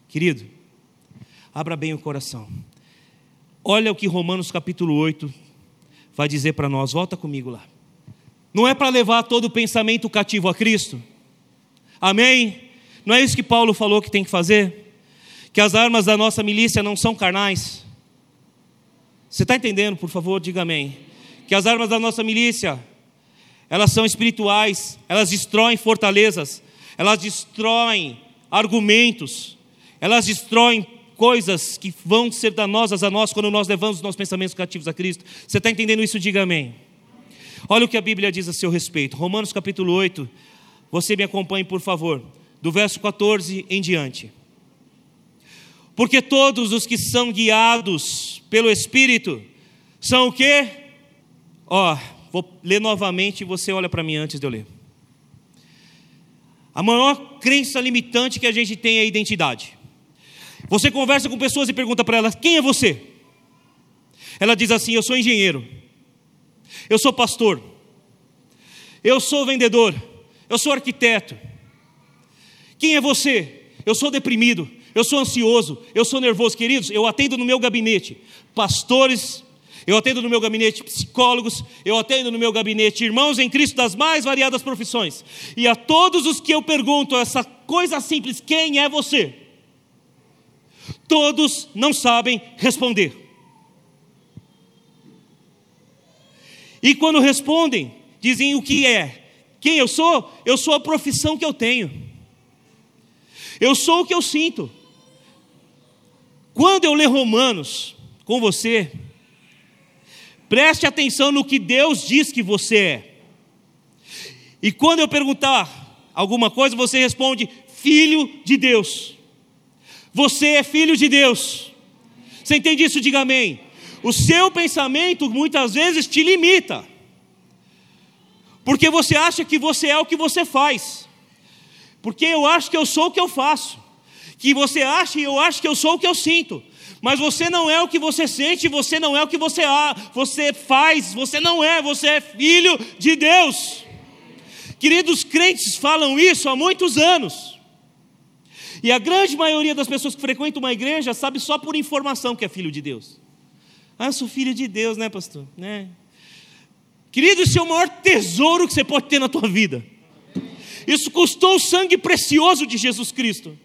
Querido, abra bem o coração. Olha o que Romanos capítulo 8 vai dizer para nós. Volta comigo lá. Não é para levar todo o pensamento cativo a Cristo? Amém? Não é isso que Paulo falou que tem que fazer? Que as armas da nossa milícia não são carnais? Você está entendendo, por favor, diga amém. Que as armas da nossa milícia, elas são espirituais, elas destroem fortalezas, elas destroem argumentos, elas destroem coisas que vão ser danosas a nós quando nós levamos os nossos pensamentos cativos a Cristo. Você está entendendo isso? Diga amém. Olha o que a Bíblia diz a seu respeito. Romanos capítulo 8. Você me acompanhe, por favor, do verso 14 em diante. Porque todos os que são guiados pelo Espírito são o quê? Ó, vou ler novamente e você olha para mim antes de eu ler. A maior crença limitante que a gente tem é a identidade. Você conversa com pessoas e pergunta para elas: quem é você? Ela diz assim: eu sou engenheiro. Eu sou pastor. Eu sou vendedor. Eu sou arquiteto. Quem é você? eu sou deprimido, eu sou ansioso, eu sou nervoso. Queridos, eu atendo no meu gabinete pastores, eu atendo no meu gabinete psicólogos, eu atendo no meu gabinete irmãos em Cristo das mais variadas profissões. E a todos os que eu pergunto essa coisa simples: quem é você? Todos não sabem responder. E quando respondem, dizem o que é. Quem eu sou? Eu sou a profissão que eu tenho. Eu sou o que eu sinto. Quando eu ler Romanos com você, preste atenção no que Deus diz que você é. E quando eu perguntar alguma coisa, você responde: Filho de Deus. Você é filho de Deus. Você entende isso? Diga amém. O seu pensamento muitas vezes te limita, porque você acha que você é o que você faz, porque eu acho que eu sou o que eu faço, que você acha e eu acho que eu sou o que eu sinto, mas você não é o que você sente, você não é o que você, você faz, você não é, você é filho de Deus. Queridos crentes falam isso há muitos anos. E a grande maioria das pessoas que frequentam uma igreja sabe só por informação que é filho de Deus. Ah, eu sou filho de Deus, né, pastor? Né? Querido, esse é o maior tesouro que você pode ter na tua vida. Isso custou o sangue precioso de Jesus Cristo.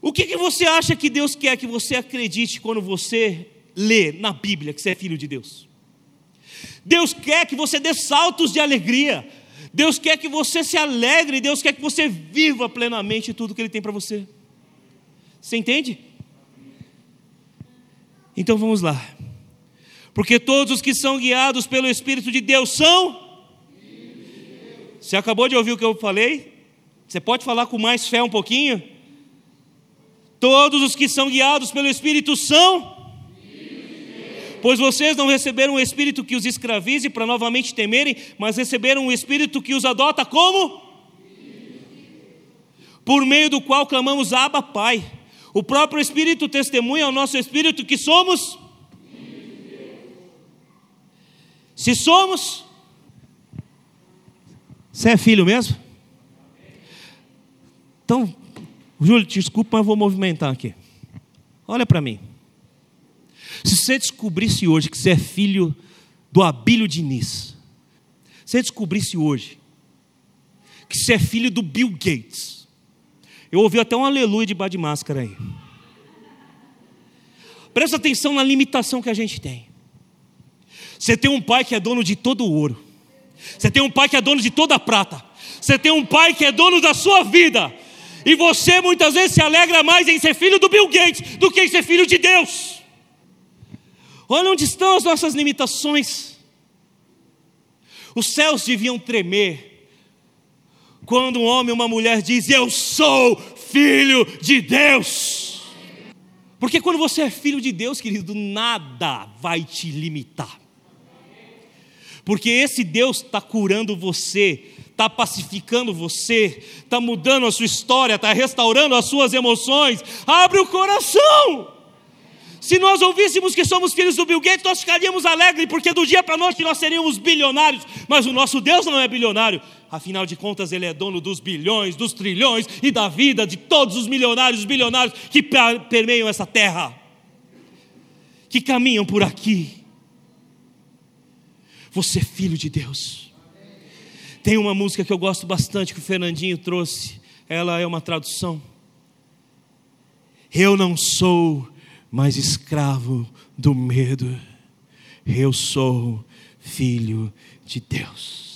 O que, que você acha que Deus quer que você acredite quando você lê na Bíblia que você é filho de Deus? Deus quer que você dê saltos de alegria. Deus quer que você se alegre. Deus quer que você viva plenamente tudo que Ele tem para você. Você entende? Então vamos lá. Porque todos os que são guiados pelo Espírito de Deus são. Você acabou de ouvir o que eu falei? Você pode falar com mais fé um pouquinho? Todos os que são guiados pelo Espírito são. Pois vocês não receberam um espírito que os escravize para novamente temerem, mas receberam um espírito que os adota como? Por meio do qual clamamos Abba, Pai. O próprio Espírito testemunha ao nosso espírito que somos. Se somos, você é filho mesmo? Então, Júlio, desculpa, mas vou movimentar aqui. Olha para mim. Se você descobrisse hoje que você é filho do Abílio Diniz, se você descobrisse hoje que você é filho do Bill Gates, eu ouvi até um aleluia de de máscara aí. Presta atenção na limitação que a gente tem. Você tem um pai que é dono de todo o ouro. Você tem um pai que é dono de toda a prata. Você tem um pai que é dono da sua vida. E você muitas vezes se alegra mais em ser filho do Bill Gates do que em ser filho de Deus. Olha onde estão as nossas limitações. Os céus deviam tremer quando um homem ou uma mulher diz: Eu sou filho de Deus. Porque quando você é filho de Deus, querido, nada vai te limitar. Porque esse Deus está curando você, está pacificando você, está mudando a sua história, está restaurando as suas emoções. Abre o coração. Se nós ouvíssemos que somos filhos do Bill Gates, nós ficaríamos alegres, porque do dia para a noite nós seríamos bilionários. Mas o nosso Deus não é bilionário, afinal de contas, Ele é dono dos bilhões, dos trilhões e da vida de todos os milionários, bilionários que permeiam essa terra, que caminham por aqui. Você é filho de Deus. Tem uma música que eu gosto bastante que o Fernandinho trouxe, ela é uma tradução. Eu não sou mais escravo do medo, eu sou filho de Deus.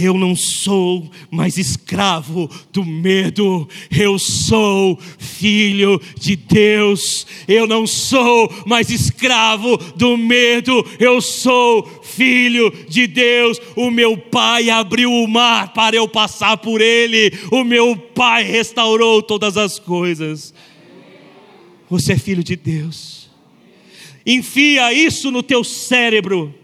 Eu não sou mais escravo do medo, eu sou filho de Deus. Eu não sou mais escravo do medo, eu sou filho de Deus. O meu pai abriu o mar para eu passar por ele, o meu pai restaurou todas as coisas. Você é filho de Deus. Enfia isso no teu cérebro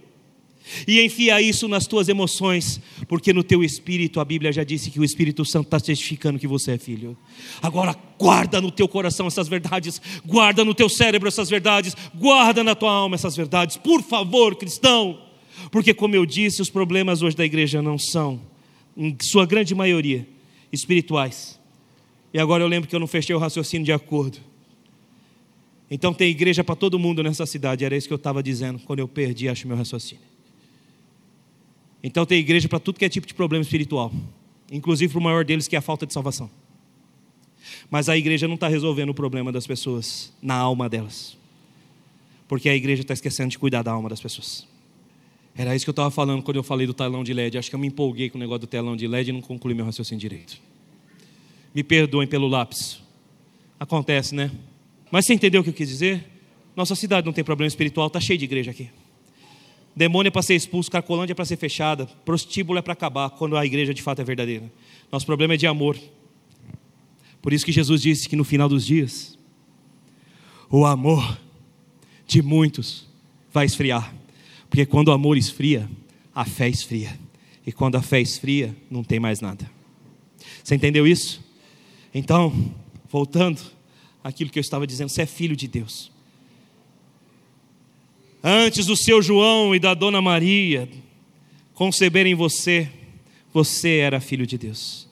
e enfia isso nas tuas emoções, porque no teu espírito a Bíblia já disse que o Espírito Santo está testificando que você é filho. Agora guarda no teu coração essas verdades, guarda no teu cérebro essas verdades, guarda na tua alma essas verdades, por favor, cristão, porque como eu disse, os problemas hoje da igreja não são, em sua grande maioria, espirituais, E agora eu lembro que eu não fechei o raciocínio de acordo. Então tem igreja para todo mundo nessa cidade, era isso que eu estava dizendo quando eu perdi, acho, meu raciocínio. Então tem igreja para tudo que é tipo de problema espiritual, inclusive para o maior deles, que é a falta de salvação. Mas a igreja não está resolvendo o problema das pessoas na alma delas, porque a igreja está esquecendo de cuidar da alma das pessoas. Era isso que eu estava falando quando eu falei do telão de LED. Acho que eu me empolguei com o negócio do telão de LED e não concluí meu raciocínio direito. Me perdoem pelo lápis. Acontece, né? Mas você entendeu o que eu quis dizer? Nossa cidade não tem problema espiritual, está cheio de igreja aqui. Demônio é para ser expulso, Carcolândia é para ser fechada, prostíbulo é para acabar, quando a igreja de fato é verdadeira. Nosso problema é de amor. Por isso que Jesus disse que no final dos dias, o amor de muitos vai esfriar. Porque quando o amor esfria, a fé esfria. E quando a fé esfria, não tem mais nada. Você entendeu isso? Então, voltando àquilo que eu estava dizendo, você é filho de Deus. Antes do seu João e da dona Maria conceberem você, você era filho de Deus.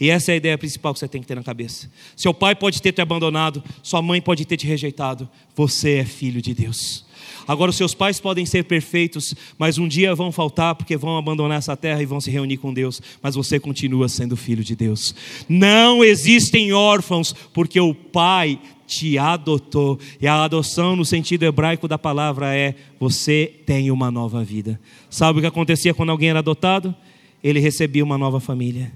E essa é a ideia principal que você tem que ter na cabeça. Seu pai pode ter te abandonado, sua mãe pode ter te rejeitado, você é filho de Deus. Agora, os seus pais podem ser perfeitos, mas um dia vão faltar porque vão abandonar essa terra e vão se reunir com Deus, mas você continua sendo filho de Deus. Não existem órfãos, porque o Pai te adotou. E a adoção, no sentido hebraico da palavra, é você tem uma nova vida. Sabe o que acontecia quando alguém era adotado? Ele recebia uma nova família,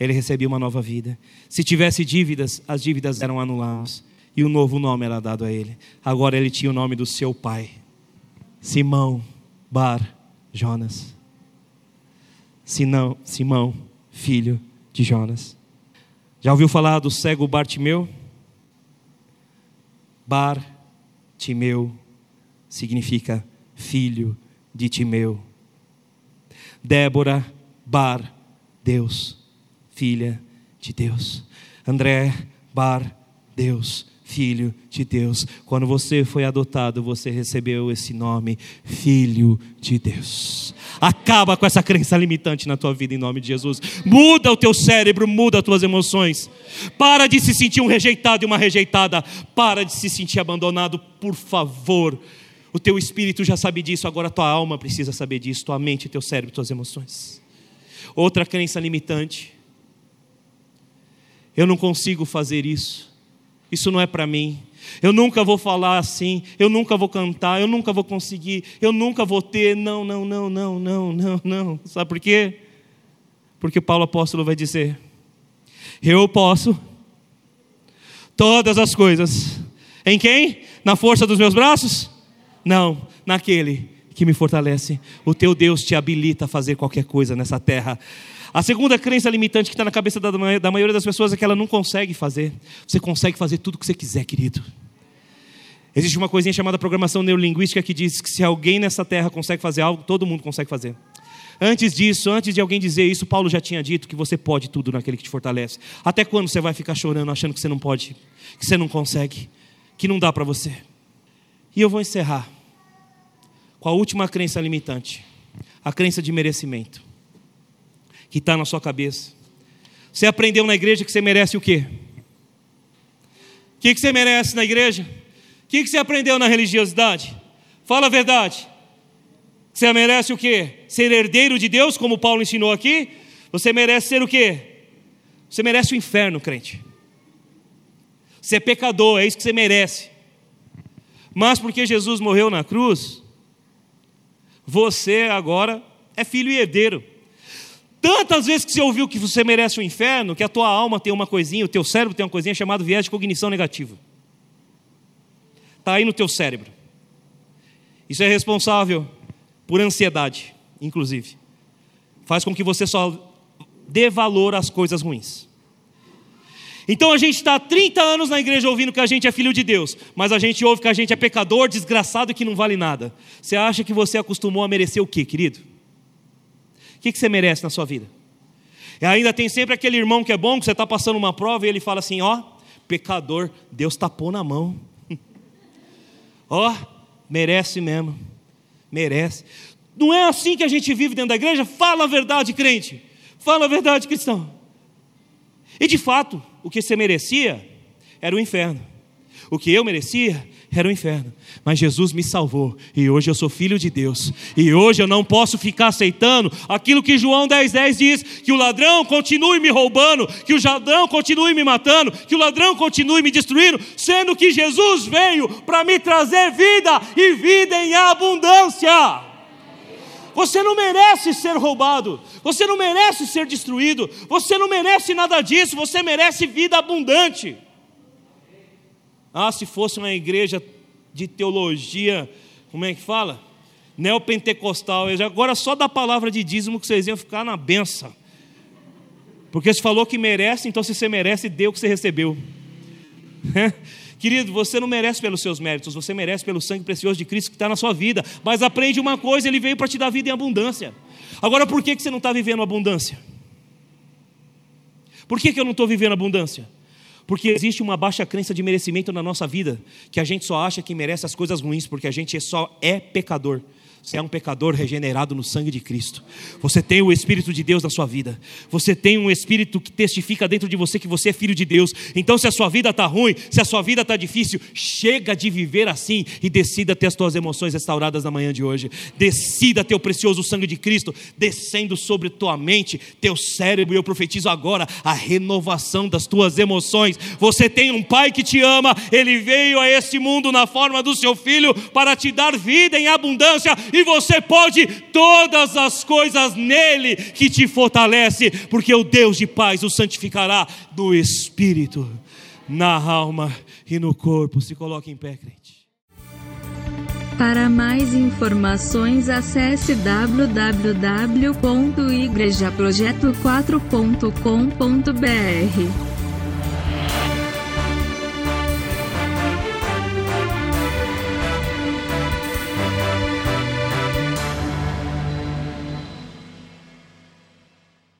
ele recebia uma nova vida. Se tivesse dívidas, as dívidas eram anuladas e um novo nome era dado a ele. Agora ele tinha o nome do seu pai. Simão Bar Jonas. Sinão, Simão, filho de Jonas. Já ouviu falar do cego Bartimeu? Bar Timeu significa filho de Timeu. Débora Bar Deus, filha de Deus. André Bar Deus, filho de Deus. Quando você foi adotado, você recebeu esse nome, filho de Deus. Acaba com essa crença limitante na tua vida em nome de Jesus. Muda o teu cérebro, muda as tuas emoções. Para de se sentir um rejeitado e uma rejeitada. Para de se sentir abandonado, por favor. O teu espírito já sabe disso, agora a tua alma precisa saber disso, tua mente, teu cérebro, tuas emoções. Outra crença limitante. Eu não consigo fazer isso isso não é para mim. Eu nunca vou falar assim, eu nunca vou cantar, eu nunca vou conseguir, eu nunca vou ter. Não, não, não, não, não, não, não. Sabe por quê? Porque Paulo apóstolo vai dizer: Eu posso todas as coisas. Em quem? Na força dos meus braços? Não, naquele que me fortalece. O teu Deus te habilita a fazer qualquer coisa nessa terra. A segunda crença limitante que está na cabeça da, da maioria das pessoas é que ela não consegue fazer. Você consegue fazer tudo o que você quiser, querido. Existe uma coisinha chamada programação neurolinguística que diz que se alguém nessa terra consegue fazer algo, todo mundo consegue fazer. Antes disso, antes de alguém dizer isso, Paulo já tinha dito que você pode tudo naquele que te fortalece. Até quando você vai ficar chorando, achando que você não pode, que você não consegue, que não dá para você? E eu vou encerrar com a última crença limitante, a crença de merecimento que está na sua cabeça. Você aprendeu na igreja que você merece o quê? O que, você merece na igreja? O que, que você aprendeu na religiosidade? Fala a verdade. Você merece o quê? Ser herdeiro de Deus, como Paulo ensinou aqui? Você merece ser o quê? Você merece o inferno, crente. Você é pecador, é isso que você merece. Mas porque Jesus morreu na cruz, você agora é filho e herdeiro. Tantas vezes que você ouviu que você merece o um inferno, que a tua alma tem uma coisinha, o teu cérebro tem uma coisinha chamada viés de cognição negativa. Está aí no teu cérebro. Isso é responsável por ansiedade, inclusive. Faz com que você só dê valor às coisas ruins. Então a gente está há 30 anos na igreja ouvindo que a gente é filho de Deus, mas a gente ouve que a gente é pecador, desgraçado e que não vale nada. Você acha que você acostumou a merecer o quê, querido? Que, que você merece na sua vida? E ainda tem sempre aquele irmão que é bom, que você está passando uma prova e ele fala assim: ó, pecador, Deus tapou na mão. ó, merece mesmo, merece. Não é assim que a gente vive dentro da igreja? Fala a verdade, crente. Fala a verdade, cristão. E de fato, o que você merecia era o inferno. O que eu merecia era o inferno. Mas Jesus me salvou e hoje eu sou filho de Deus. E hoje eu não posso ficar aceitando aquilo que João 10,10 10 diz: que o ladrão continue me roubando, que o ladrão continue me matando, que o ladrão continue me destruindo, sendo que Jesus veio para me trazer vida e vida em abundância. Você não merece ser roubado, você não merece ser destruído, você não merece nada disso, você merece vida abundante. Ah, se fosse uma igreja de teologia, como é que fala? Neopentecostal. Agora só da palavra de dízimo que vocês iam ficar na benção. Porque se falou que merece, então se você merece, dê o que você recebeu. Querido, você não merece pelos seus méritos, você merece pelo sangue precioso de Cristo que está na sua vida. Mas aprende uma coisa: Ele veio para te dar vida em abundância. Agora, por que, que você não está vivendo abundância? Por que, que eu não estou vivendo abundância? Porque existe uma baixa crença de merecimento na nossa vida, que a gente só acha que merece as coisas ruins, porque a gente só é pecador. Você é um pecador regenerado no sangue de Cristo. Você tem o Espírito de Deus na sua vida. Você tem um Espírito que testifica dentro de você que você é filho de Deus. Então, se a sua vida está ruim, se a sua vida está difícil, chega de viver assim e decida ter as tuas emoções restauradas na manhã de hoje. Decida ter o precioso sangue de Cristo descendo sobre tua mente, teu cérebro. E eu profetizo agora a renovação das tuas emoções. Você tem um Pai que te ama. Ele veio a este mundo na forma do seu filho para te dar vida em abundância e você pode todas as coisas nele que te fortalece, porque o Deus de paz o santificará no espírito, na alma e no corpo. Se coloque em pé, crente.
Para mais informações, acesse www.igrejaprojeto4.com.br.